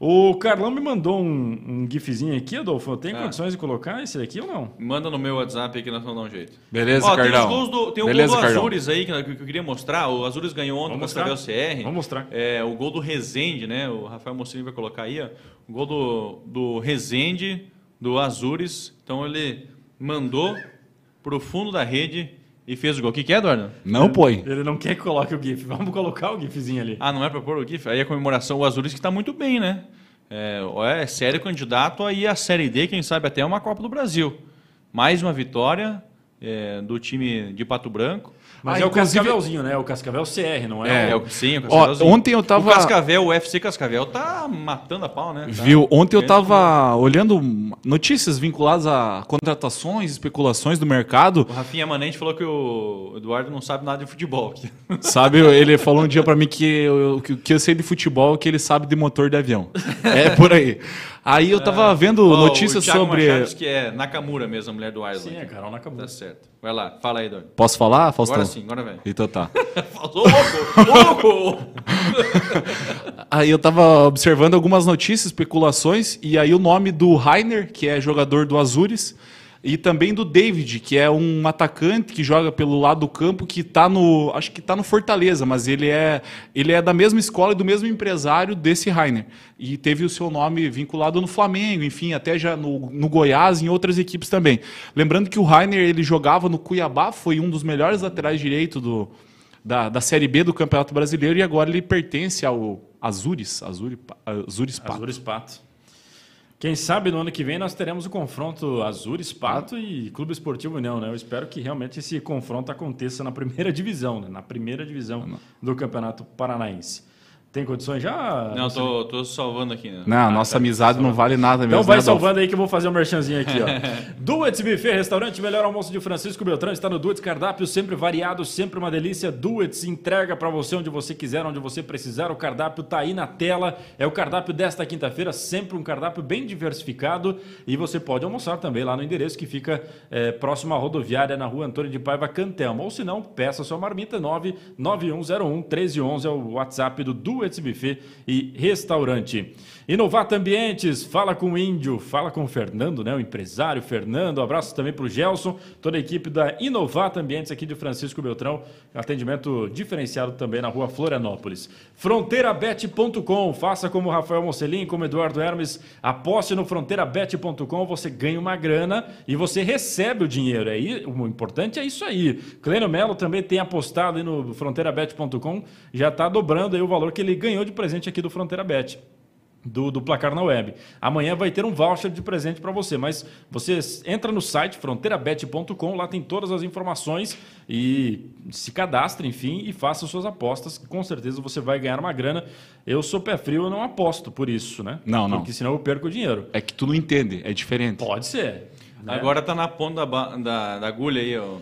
O Carlão me mandou um, um gifzinho aqui, Adolfo. Tem Ah. condições de colocar esse aqui ou não? Manda no meu WhatsApp que nós vamos dar um jeito. Beleza, Ó, tem, os do, tem o gol do. Azures aí que, que eu queria mostrar. O Azures ganhou ontem Vamos com o CR. Vamos mostrar. É, o gol do Rezende, né? O Rafael Mocini vai colocar aí, ó. O gol do, do Rezende, do Azures. Então ele mandou pro fundo da rede e fez o gol. O que, que é, Eduardo? Não põe. Ele não quer que coloque o gif. Vamos colocar o gifzinho ali. Ah, não é pra pôr o GIF? Aí a comemoração, o Azures que tá muito bem, né? É, é sério candidato aí à Série D, quem sabe até uma Copa do Brasil. Mais uma vitória é, do time de Pato Branco. Mas Ah, é o inclusive- Cascavelzinho, né? O Cascavel CR, não é? É, É, o... o, sim, o Ó, ontem eu tava- O Cascavel, o UFC Cascavel tá matando a pau, né? Tá- Viu? Ontem eu tava olhando notícias vinculadas a contratações, especulações do mercado. O Rafinha Manente falou que o Eduardo não sabe nada de futebol. *laughs* Sabe, ele falou um dia pra mim que eu, que, que eu sei de futebol, que ele sabe de motor de avião. É por aí. Aí eu tava vendo Ó, notícias sobre. Machado que é Nakamura mesmo, a mulher do Island. Sim, é Carol Nakamura. Tá certo. Vai lá, fala aí, Eduardo. Posso falar, Faustão? Agora sim, agora vem. Então tá. *laughs* Falou, louco! louco! *laughs* Aí eu tava observando algumas notícias, especulações, e aí o nome do Rainer, que é jogador do Azures, e também do David, que é um atacante que joga pelo lado do campo, que tá no. Acho que tá no Fortaleza, mas ele é, ele é da mesma escola e do mesmo empresário desse Rainer. E teve o seu nome vinculado no Flamengo, enfim, até já no, no Goiás e em outras equipes também. Lembrando que o Rainer ele jogava no Cuiabá, foi um dos melhores laterais direito do, da, da Série B do Campeonato Brasileiro e agora ele pertence ao Azures, Azure, Azures Pato. Azures Pato. Quem sabe no ano que vem nós teremos o confronto Azures Pato e Clube Esportivo União, né? Eu espero que realmente esse confronto aconteça na primeira *laughs* divisão, né? Na primeira divisão do Campeonato Paranaense. Tem condições já? Não, tô, tô salvando aqui. Né? Não, a nossa amizade não vale nada mesmo. Então vai né, salvando aí que eu vou fazer um merchanzinho aqui, ó. *laughs* Duets Buffet, restaurante melhor almoço de Francisco Beltrão, está no Duets Cardápio, sempre variado, sempre uma delícia. Duets entrega para você onde você quiser, onde você precisar. O cardápio tá aí na tela. É o cardápio desta quinta-feira, sempre um cardápio bem diversificado e você pode almoçar também lá no endereço que fica é, próximo à rodoviária na Rua Antônio de Paiva Cantelma. Ou se não, peça sua marmita 99101 1311 é o WhatsApp do Duets Buffet e restaurante. Inovata Ambientes, fala com o Índio, fala com o Fernando, né, o empresário Fernando. Um abraço também para o Gelson, toda a equipe da Inovata Ambientes aqui de Francisco Beltrão. Atendimento diferenciado também na rua Florianópolis. Fronteirabet.com, faça como o Rafael Mocelin, como Eduardo Hermes, aposte no fronteirabet.com, você ganha uma grana e você recebe o dinheiro. Aí, o importante é isso aí. Clênio Melo também tem apostado no fronteirabet.com, já está dobrando o valor que ele ganhou de presente aqui do Fronteira Bet. Do, do, placar na web. Amanhã vai ter um voucher de presente para você, mas você entra no site fronteirabet.com, lá tem todas as informações e se cadastre, enfim, e faça suas apostas. Com certeza você vai ganhar uma grana. Eu sou pé frio, eu não aposto por isso, né? Não, não. Porque senão eu perco o dinheiro. É que tu não entende, é diferente. Pode ser. né? Agora tá na ponta da, da, da agulha aí, ó.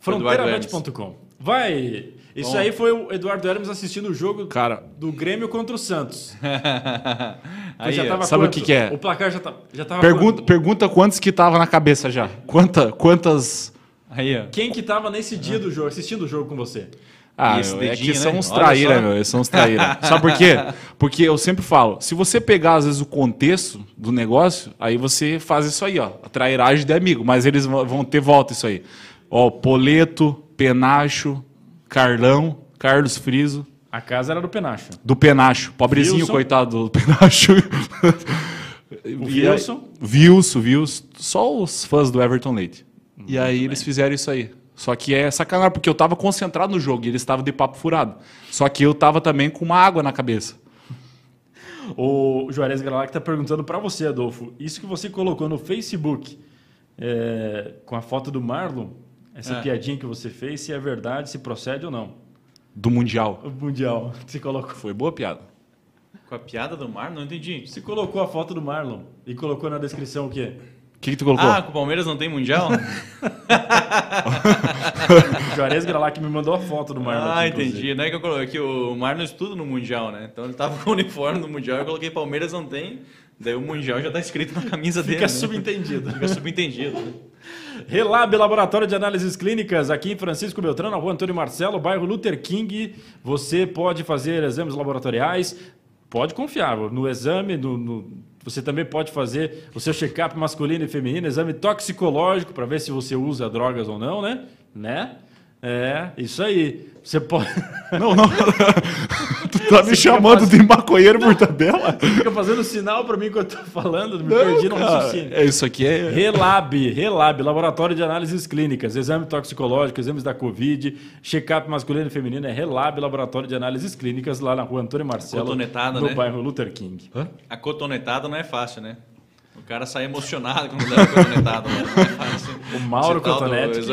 Fronteirabet.com. Vai. Isso Bom. aí foi o Eduardo Hermes assistindo o jogo Cara, do Grêmio contra o Santos. *laughs* aí, já tava sabe o quanto? que que é? O placar já, tá, já tava pergunta, quanto? pergunta quantos que tava na cabeça já. Quanta, quantas. Aí, ó. Quem que tava nesse dia do jogo, assistindo o jogo com você? Ah, esse meu, é dedinho, que são né? uns traíra, só. meu. Eles são uns traíra. *laughs* Sabe por quê? Porque eu sempre falo, se você pegar, às vezes, o contexto do negócio, aí você faz isso aí, ó. A trairagem de amigo, mas eles vão vão ter volta isso aí. Ó, Poleto, Penacho, Carlão, Carlos Friso, A casa era do Penacho. do Penacho. Pobrezinho, Wilson. coitado do *laughs* Penacho. O Wilson. Wilson, Wilson. Só os fãs do Everton Leite. E aí eles fizeram isso aí. Só que é sacanagem, porque eu tava concentrado no jogo e eles estavam de papo furado. Só que eu tava também com uma água na cabeça. O Juarez Galac tá perguntando para você, Adolfo. Isso que você colocou no Facebook é, com a foto do Marlon, essa É. piadinha que você fez, se é verdade, se procede ou não. Do Mundial. O Mundial. *laughs* Você colocou. Foi boa piada. Com a piada do mar? Não entendi. Você colocou a foto do Marlon e colocou na descrição o quê? O que, que tu colocou? Ah, com o Palmeiras não tem Mundial? *laughs* *laughs* O Juarez Galac me mandou a foto do Marlon. ah, aqui, entendi. Não é que eu coloquei que o Marlon estuda no Mundial, né? Então ele tava com o uniforme do Mundial, eu coloquei Palmeiras não tem. Daí o Mundial já tá escrito na camisa dele. Fica né? subentendido. Fica subentendido. né? Relab Laboratório de Análises Clínicas, aqui em Francisco Beltrão, na rua Antônio Marcelo, bairro Luther King. Você pode fazer exames laboratoriais, pode confiar no exame, no- no- você também pode fazer o seu check-up masculino e feminino, exame toxicológico, para ver se você usa drogas ou não, né? Né? É, isso aí. Você pode. *laughs* Não, não. *laughs* tu tá me chamando de maconheiro por tabela? Fica fazendo sinal para mim enquanto eu tô falando, me perdi no cara. raciocínio. É isso aqui é. Relab, Relab, Laboratório de Análises Clínicas, exame toxicológico, exames da Covid, check-up masculino e feminino, é Relab, Laboratório de Análises Clínicas, lá na rua Antônio Marcelo, Cotonetada, no né? bairro Luther King. A cotonetada não é fácil, né? O cara sai emocionado quando leva cotonetada. né? Não é. O Mauro Cotonete Covid.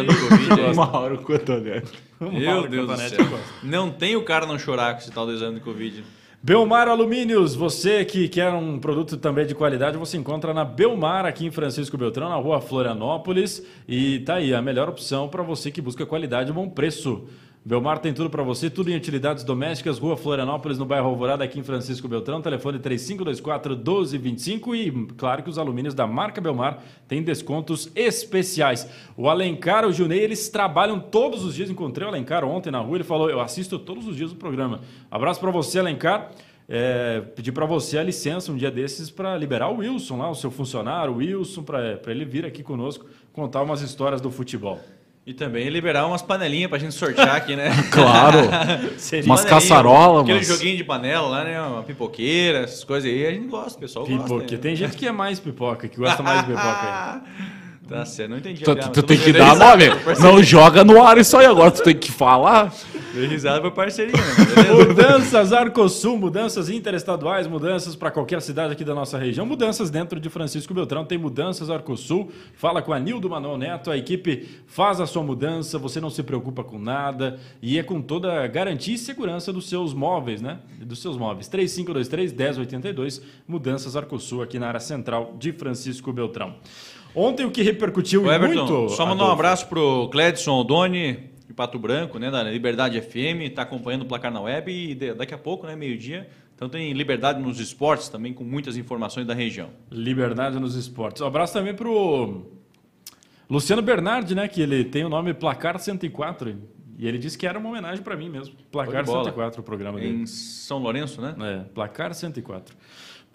aí. Mauro Cotonete. O Meu Mauro Deus do céu. Não tem o cara não chorar com esse tal do exame de Covid. Belmar Alumínios, você que quer um produto também de qualidade, você encontra na Belmar, aqui em Francisco Beltrão, na rua Florianópolis. E tá aí, a melhor opção para você que busca qualidade e bom preço. Belmar tem tudo para você, tudo em utilidades domésticas, rua Florianópolis, no bairro Alvorada, aqui em Francisco Beltrão. Telefone 3524-1225 e claro que os alumínios da marca Belmar têm descontos especiais. O Alencar, o Junei, eles trabalham todos os dias. Encontrei o Alencar ontem na rua, ele falou, eu assisto todos os dias o programa. Abraço para você, Alencar. É, pedir para você a licença um dia desses para liberar o Wilson lá, o seu funcionário, o Wilson, para ele vir aqui conosco contar umas histórias do futebol. E também liberar umas panelinhas pra gente sortear aqui, né? *laughs* Claro. *laughs* Seria Umas Panelinha, caçarola, Aquele mas- joguinho de panela lá, né? Uma pipoqueira, essas coisas aí. A gente gosta, o pessoal gosta. pipoca. né? Tem gente que é mais pipoca, que gosta mais de pipoca. *laughs* Tá certo, não entendi. Tu, tu tem que dar nome. Não joga no ar isso aí agora, tu tem que falar. Dei risada por parceria, né? Mudanças Arcosul, mudanças interestaduais, mudanças para qualquer cidade aqui da nossa região, mudanças dentro de Francisco Beltrão, tem mudanças Arcosul. Fala com a Nildo Manuel Neto, a equipe faz a sua mudança, você não se preocupa com nada e é com toda a garantia e segurança dos seus móveis, né? Dos seus móveis. 3523 1082, mudanças Arcosul aqui na área central de Francisco Beltrão. Ontem o que repercutiu Ô, Everton, muito. só mandar um abraço pro Cledson Aldoni, de Pato Branco, né, da Liberdade FM, tá acompanhando o placar na web e daqui a pouco, né, meio-dia. Então tem Liberdade nos esportes também, com muitas informações da região. Liberdade nos esportes. Um abraço também pro Luciano Bernardi, né? Que ele tem o nome Placar 104. E ele disse que era uma homenagem para mim mesmo. Placar Show de bola. 104, o programa dele. Em São Lourenço, né? É, Placar 104.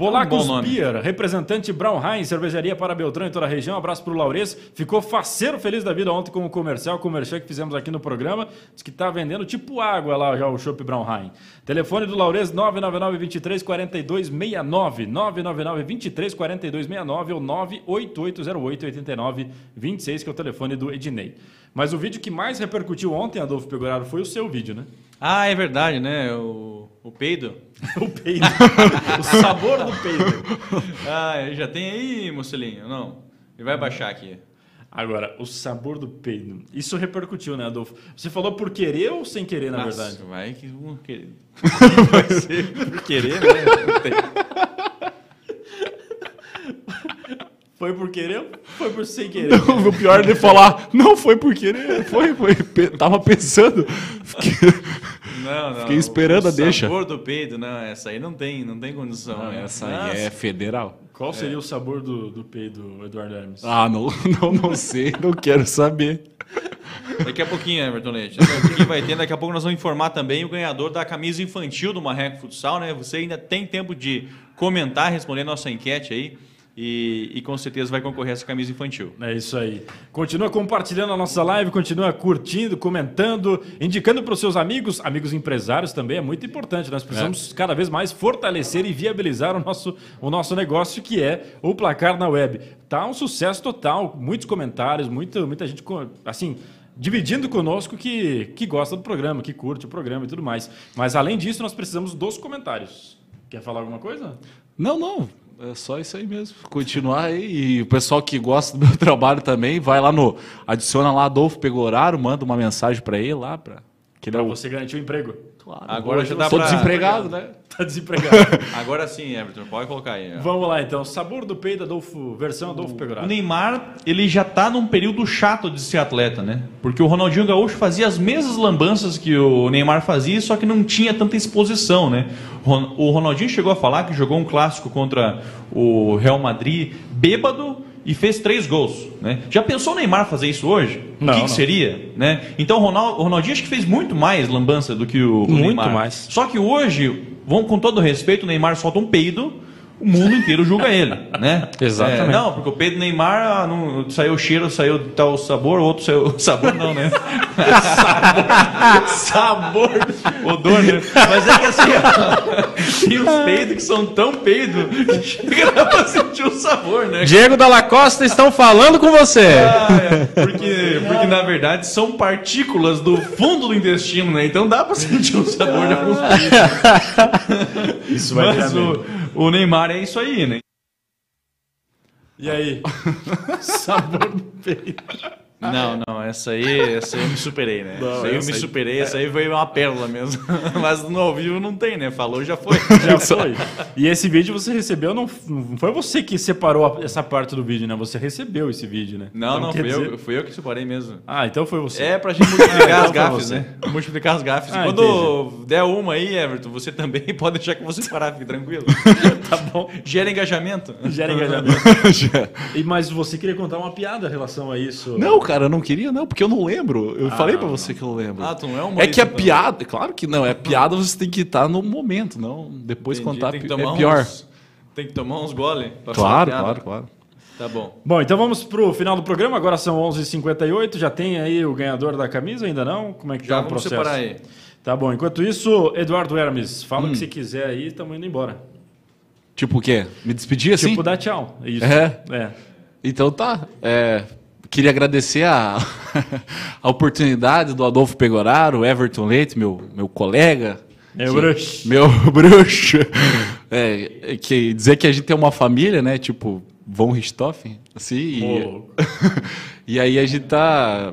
Polacos um. Beer, representante Brown Heinz, cervejaria para Beltrão e toda a região. Abraço para o Laures. Ficou faceiro feliz da vida ontem com o comercial, comercial que fizemos aqui no programa. Diz que está vendendo tipo água lá já o Chopp Brown Heinz. Telefone do Laures 999 23 42 69 999 23 42 69 ou 98808 89 26, que é o telefone do Ednei. Mas o vídeo que mais repercutiu ontem, Adolfo Pegoraro, foi o seu vídeo, né? Ah, é verdade, né? O, o peido. *laughs* O peido. o sabor do peido. Ah, já tem aí, Mocelinho? Não. Ele vai baixar aqui. Agora, o sabor do peido. Isso repercutiu, né, Adolfo? Você falou por querer ou sem querer, na Nossa, verdade? Vai que um querer. *laughs* vai ser por querer, né? Não tem. Foi por querer ou foi por sem *laughs* querer? O pior de falar, não foi por querer, foi, foi. Tava pensando. Fiquei- Não, não. Fiquei esperando o a deixa. sabor do peido, não, essa aí não tem, não tem condição. Não, essa Nossa. aí é federal. Qual seria o sabor do, do peido, Eduardo Hermes? Ah, não, *laughs* não, não sei, não quero saber. Daqui a pouquinho, Everton Leite. Daqui a pouquinho vai ter. Daqui a pouco nós vamos informar também o ganhador da camisa infantil do Marreco Futsal, né? Você ainda tem tempo de comentar, responder nossa enquete aí. E, e com certeza vai concorrer a essa camisa infantil. É isso aí. Continua compartilhando a nossa live, continua curtindo, comentando, indicando para os seus amigos, amigos empresários também, é muito importante. Nós precisamos cada vez mais fortalecer e viabilizar o nosso, o nosso negócio, que é o Placar na Web. Tá um sucesso total, muitos comentários, muita, muita gente, assim, dividindo conosco que, que gosta do programa, que curte o programa e tudo mais. Mas além disso, nós precisamos dos comentários. Quer falar alguma coisa? Não, não. É só isso aí mesmo. Continuar aí. E o pessoal que gosta do meu *laughs* trabalho também, vai lá no. Adiciona lá Adolfo Pegoraro, manda uma mensagem para ele lá. Pra, que é Para o. você garantir o emprego. Claro, Agora já dá Tô pra- desempregado, né? Tá desempregado. *laughs* Agora sim, Everton, pode colocar aí. ó. Vamos lá então. Sabor do peido, Adolfo, versão Adolfo O Pegoraro. Neymar, ele já tá num período chato de ser atleta, né? Porque o Ronaldinho Gaúcho fazia as mesmas lambanças que o Neymar fazia, só que não tinha tanta exposição, né? Ron- O Ronaldinho chegou a falar que jogou um clássico contra o Real Madrid bêbado e fez três gols, né? Já pensou o Neymar fazer isso hoje? Não, o que, que seria, né? Então o o Ronaldinho acho que fez muito mais lambança do que o, o Muito Neymar. mais. Só que hoje, vamos com todo respeito, o Neymar solta um peido, o mundo inteiro julga ele, né? *laughs* Exatamente. É, não, porque o peido do Neymar ah, não, saiu o cheiro, saiu tal sabor, o outro saiu *laughs* sabor não, né? sabor, *laughs* sabor, odor, né? Mas é que assim, ó, tem uns peidos que são tão peido que chega dá pra sentir o sabor, né? Diego Dalla Costa estão falando com você. Ah, é, porque, porque na verdade são partículas do fundo do intestino, né? Então dá pra sentir o sabor de alguns peidos. Isso vai virar Mas meme. o, o Neymar é isso aí, né? E aí? *laughs* Sabor do peido. Não, não, essa aí, essa aí eu me superei, né? Não, essa aí eu me superei, essa aí foi uma pérola mesmo. *laughs* Mas no ao vivo não tem, né? Falou, já foi. *laughs* Já foi. E esse vídeo você recebeu, não, não foi você que separou essa parte do vídeo, né? Você recebeu esse vídeo, né? Não, Então, não, quer fui eu, dizer- fui eu que separei mesmo. Ah, então foi você. É pra gente multiplicar as Então foi gafes, né? Multiplicar as gafes. Ah, Quando der uma aí, Everton, você também *laughs* pode deixar que você parar, fique tranquilo. Tá bom. Gera engajamento. Gera engajamento. E, mas você queria contar uma piada em relação a isso? Não, cara, eu não queria, não, porque eu não lembro. Eu falei pra você que eu não lembro. Ah, tu não é um é que a humorista, então. piada, claro que não, é piada você tem que estar no momento, não depois Entendi, contar tem que pi- tomar é pior. uns- tem que tomar uns gole. Claro, piada. claro, claro. Tá bom. Bom, então vamos pro final do programa. Agora são 11h58. Já tem aí o ganhador da camisa? Ainda não? Como é que Já tá o vamos processo? separar aí. Tá bom. Enquanto isso, Eduardo Hermes, fala o que você quiser aí. Estamos indo embora. Tipo o quê? Me despedir assim? Tipo, dá tchau. Isso. É? É. Então tá. É, queria agradecer a, *laughs* a oportunidade do Adolfo Pegoraro, Everton Leite, meu, meu colega. Meu que- bruxo. Meu *laughs* bruxo. É, que dizer que a gente é uma família, né? Tipo, Von Richthofen, assim. E, *laughs* e aí a gente tá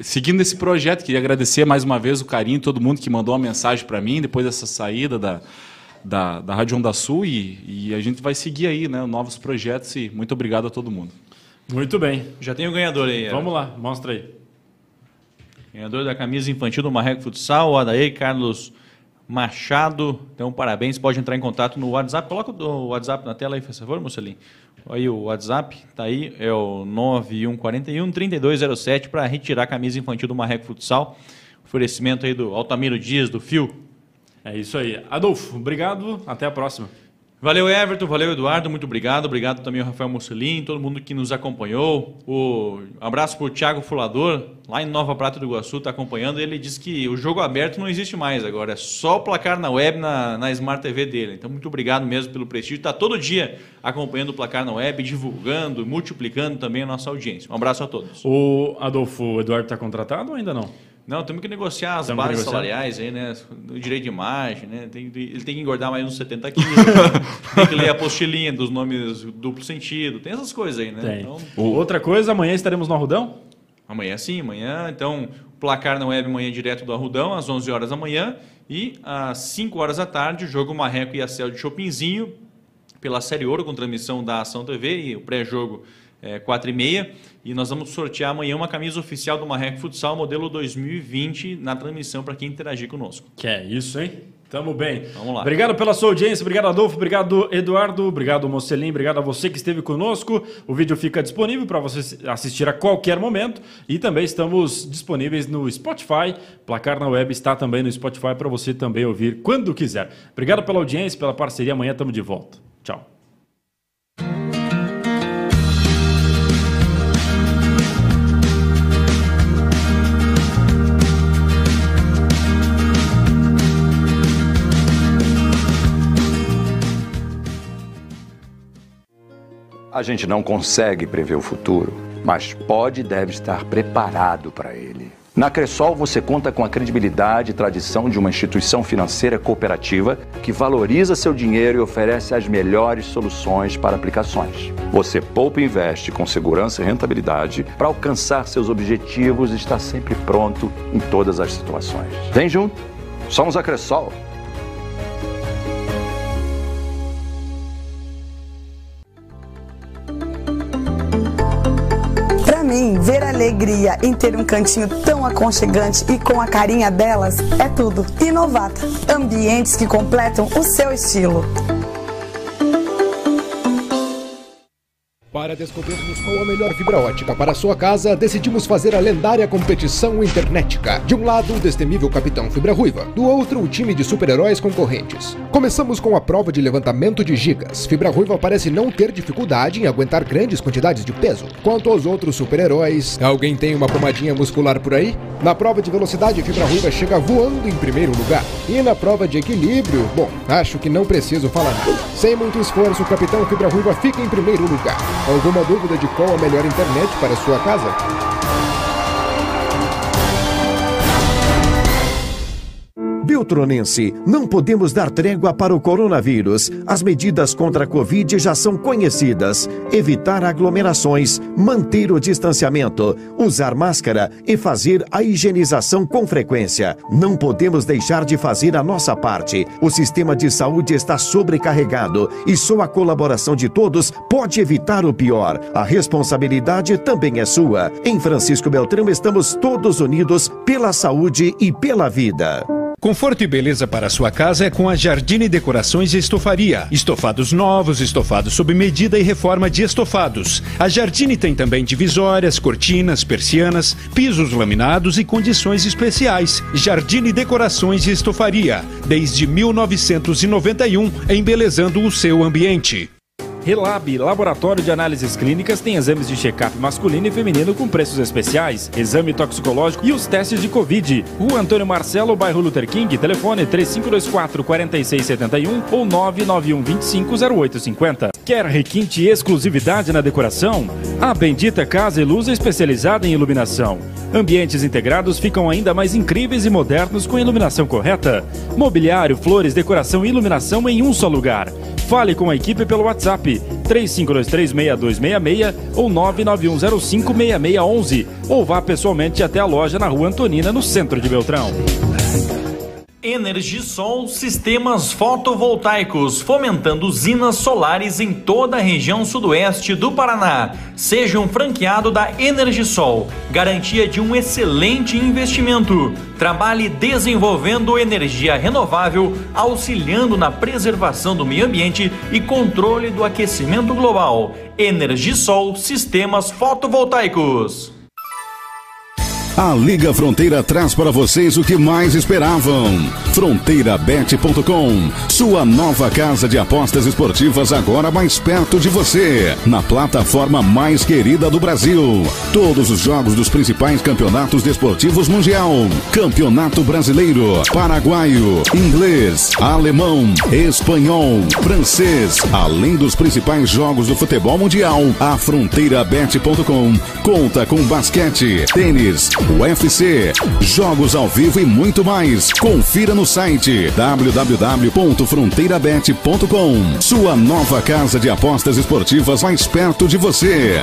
seguindo esse projeto. Queria agradecer mais uma vez o carinho, todo mundo que mandou uma mensagem para mim depois dessa saída da, da, da Rádio Onda Sul. E, e a gente vai seguir aí, né? Novos projetos. E muito obrigado a todo mundo. Muito bem. Já tem o ganhador aí. Vamos lá, mostra aí. Ganhador da camisa infantil do Marreco Futsal, o Adair Carlos Machado. Então, parabéns. Pode entrar em contato no WhatsApp. Coloca o WhatsApp na tela aí, por favor, Mocelinho. Aí o WhatsApp, tá aí, é o 9141-3207 para retirar a camisa infantil do Marreco Futsal. Oferecimento aí do Altamiro Dias, do Fio. É isso aí. Adolfo, obrigado. Até a próxima. Valeu, Everton. Valeu, Eduardo. Muito obrigado. Obrigado também ao Rafael Mussolini, todo mundo que nos acompanhou. O abraço para o Thiago Fulador, lá em Nova Prata do Iguaçu, está acompanhando. Ele disse que o jogo aberto não existe mais agora, é só o placar na web, na, na Smart TV dele. Então, muito obrigado mesmo pelo prestígio. Está todo dia acompanhando o placar na web, divulgando, multiplicando também a nossa audiência. Um abraço a todos. O Adolfo, o Eduardo está contratado ou ainda não? Não, temos que negociar as Temos bases salariais aí, né? O direito de imagem, né? Tem- ele tem que engordar mais uns 70 quilos. *laughs* tem que ler a apostilinha dos nomes duplo sentido. Tem essas coisas aí, né? Tem. Então, Outra coisa, amanhã estaremos no Arrudão? amanhã sim, amanhã. Então, placar na web amanhã direto do Arrudão, às 11 horas da manhã. E às 5 horas da tarde, o jogo Marreco e a Céu de Chopinzinho, pela Série Ouro, com transmissão da Ação TV e o pré-jogo é, 4 e meia. E nós vamos sortear amanhã uma camisa oficial do Marreco Futsal, modelo 2020, na transmissão para quem interagir conosco. Que é isso, hein? Tamo bem. Vamos lá. Obrigado pela sua audiência, obrigado Adolfo, obrigado Eduardo, obrigado Mocelin, obrigado a você que esteve conosco. O vídeo fica disponível para você assistir a qualquer momento e também estamos disponíveis no Spotify. Placar na Web está também no Spotify para você também ouvir quando quiser. Obrigado pela audiência, pela parceria. Amanhã estamos de volta. Tchau. A gente não consegue prever o futuro, mas pode e deve estar preparado para ele. Na Cressol você conta com a credibilidade e tradição de uma instituição financeira cooperativa que valoriza seu dinheiro e oferece as melhores soluções para aplicações. Você poupa e investe com segurança e rentabilidade para alcançar seus objetivos e está sempre pronto em todas as situações. Vem junto, somos a Cressol. Alegria em ter um cantinho tão aconchegante e com a carinha delas é tudo. Inovata, ambientes que completam o seu estilo. Para descobrirmos qual a melhor fibra ótica para sua casa, decidimos fazer a lendária competição Internetica. De um lado, o destemível Capitão Fibra Ruiva, do outro, o time de super-heróis concorrentes. Começamos com a prova de levantamento de gigas. Fibra Ruiva parece não ter dificuldade em aguentar grandes quantidades de peso. Quanto aos outros super-heróis, alguém tem uma pomadinha muscular por aí? Na prova de velocidade, Fibra Ruiva chega voando em primeiro lugar. E na prova de equilíbrio, bom, acho que não preciso falar nada. Sem muito esforço, o Capitão Fibra Ruiva fica em primeiro lugar. Alguma dúvida de qual a melhor internet para sua casa? Beltronense, não podemos dar trégua para o coronavírus. As medidas contra a Covid já são conhecidas. Evitar aglomerações, manter o distanciamento, usar máscara e fazer a higienização com frequência. Não podemos deixar de fazer a nossa parte. O sistema de saúde está sobrecarregado e só a colaboração de todos pode evitar o pior. A responsabilidade também é sua. Em Francisco Beltrão estamos todos unidos pela saúde e pela vida. Conforto e beleza para sua casa é com a Jardine Decorações e Estofaria. Estofados novos, estofados sob medida e reforma de estofados. A Jardine tem também divisórias, cortinas, persianas, pisos laminados e condições especiais. Jardine Decorações e Estofaria, desde 1991, embelezando o seu ambiente. Relab, laboratório de análises clínicas, tem exames de check-up masculino e feminino com preços especiais, exame toxicológico e os testes de Covid. Rua Antônio Marcelo, bairro Luther King, telefone 3524 4671 ou 991 25 0850. Quer requinte e exclusividade na decoração? A Bendita Casa e Luz é especializada em iluminação. Ambientes integrados ficam ainda mais incríveis e modernos com iluminação correta. Mobiliário, flores, decoração e iluminação em um só lugar. Fale com a equipe pelo WhatsApp 35236266 ou 991056611 ou vá pessoalmente até a loja na Rua Antonina, no centro de Beltrão. Energisol Sistemas Fotovoltaicos, fomentando usinas solares em toda a região sudoeste do Paraná. Seja um franqueado da Energisol, garantia de um excelente investimento. Trabalhe desenvolvendo energia renovável, auxiliando na preservação do meio ambiente e controle do aquecimento global. Energisol Sistemas Fotovoltaicos. A Liga Fronteira traz para vocês o que mais esperavam. Fronteirabet.com, sua nova casa de apostas esportivas agora mais perto de você, na plataforma mais querida do Brasil. Todos os jogos dos principais campeonatos desportivos mundial, Campeonato Brasileiro, Paraguaio, Inglês, Alemão, Espanhol, Francês, além dos principais jogos do futebol mundial. A Fronteirabet.com conta com basquete, tênis, UFC, jogos ao vivo e muito mais. Confira no site www.fronteirabet.com. Sua nova casa de apostas esportivas mais perto de você.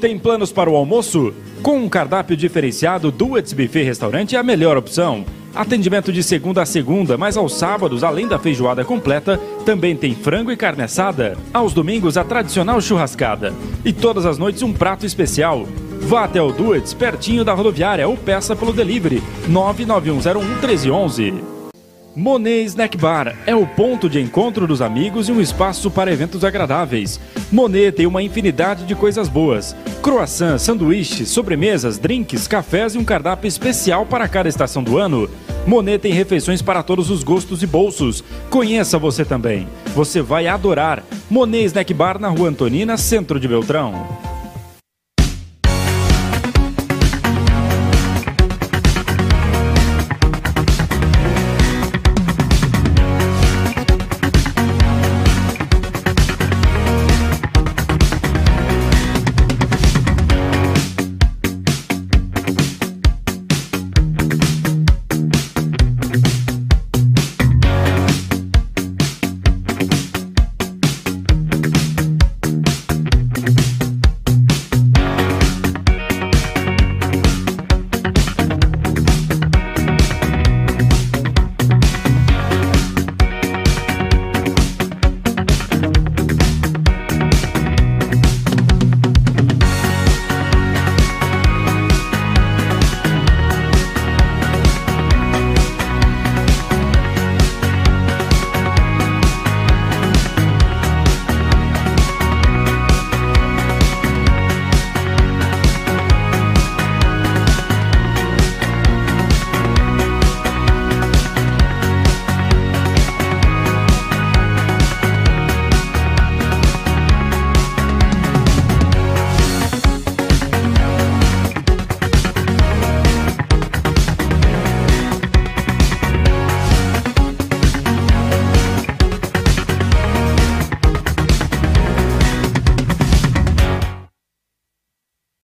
Tem planos para o almoço? Com um cardápio diferenciado, Duets Buffet Restaurante é a melhor opção. Atendimento de segunda a segunda, mas aos sábados, além da feijoada completa, também tem frango e carne assada. Aos domingos, a tradicional churrascada. E todas as noites, um prato especial. Vá até o Duets, pertinho da rodoviária, ou peça pelo delivery 99101 1311. Monet Snack Bar é o ponto de encontro dos amigos e um espaço para eventos agradáveis. Monet tem uma infinidade de coisas boas: croissant, sanduíches, sobremesas, drinks, cafés e um cardápio especial para cada estação do ano. Monet tem refeições para todos os gostos e bolsos. Conheça você também. Você vai adorar. Monet Snack Bar na Rua Antonina, centro de Beltrão.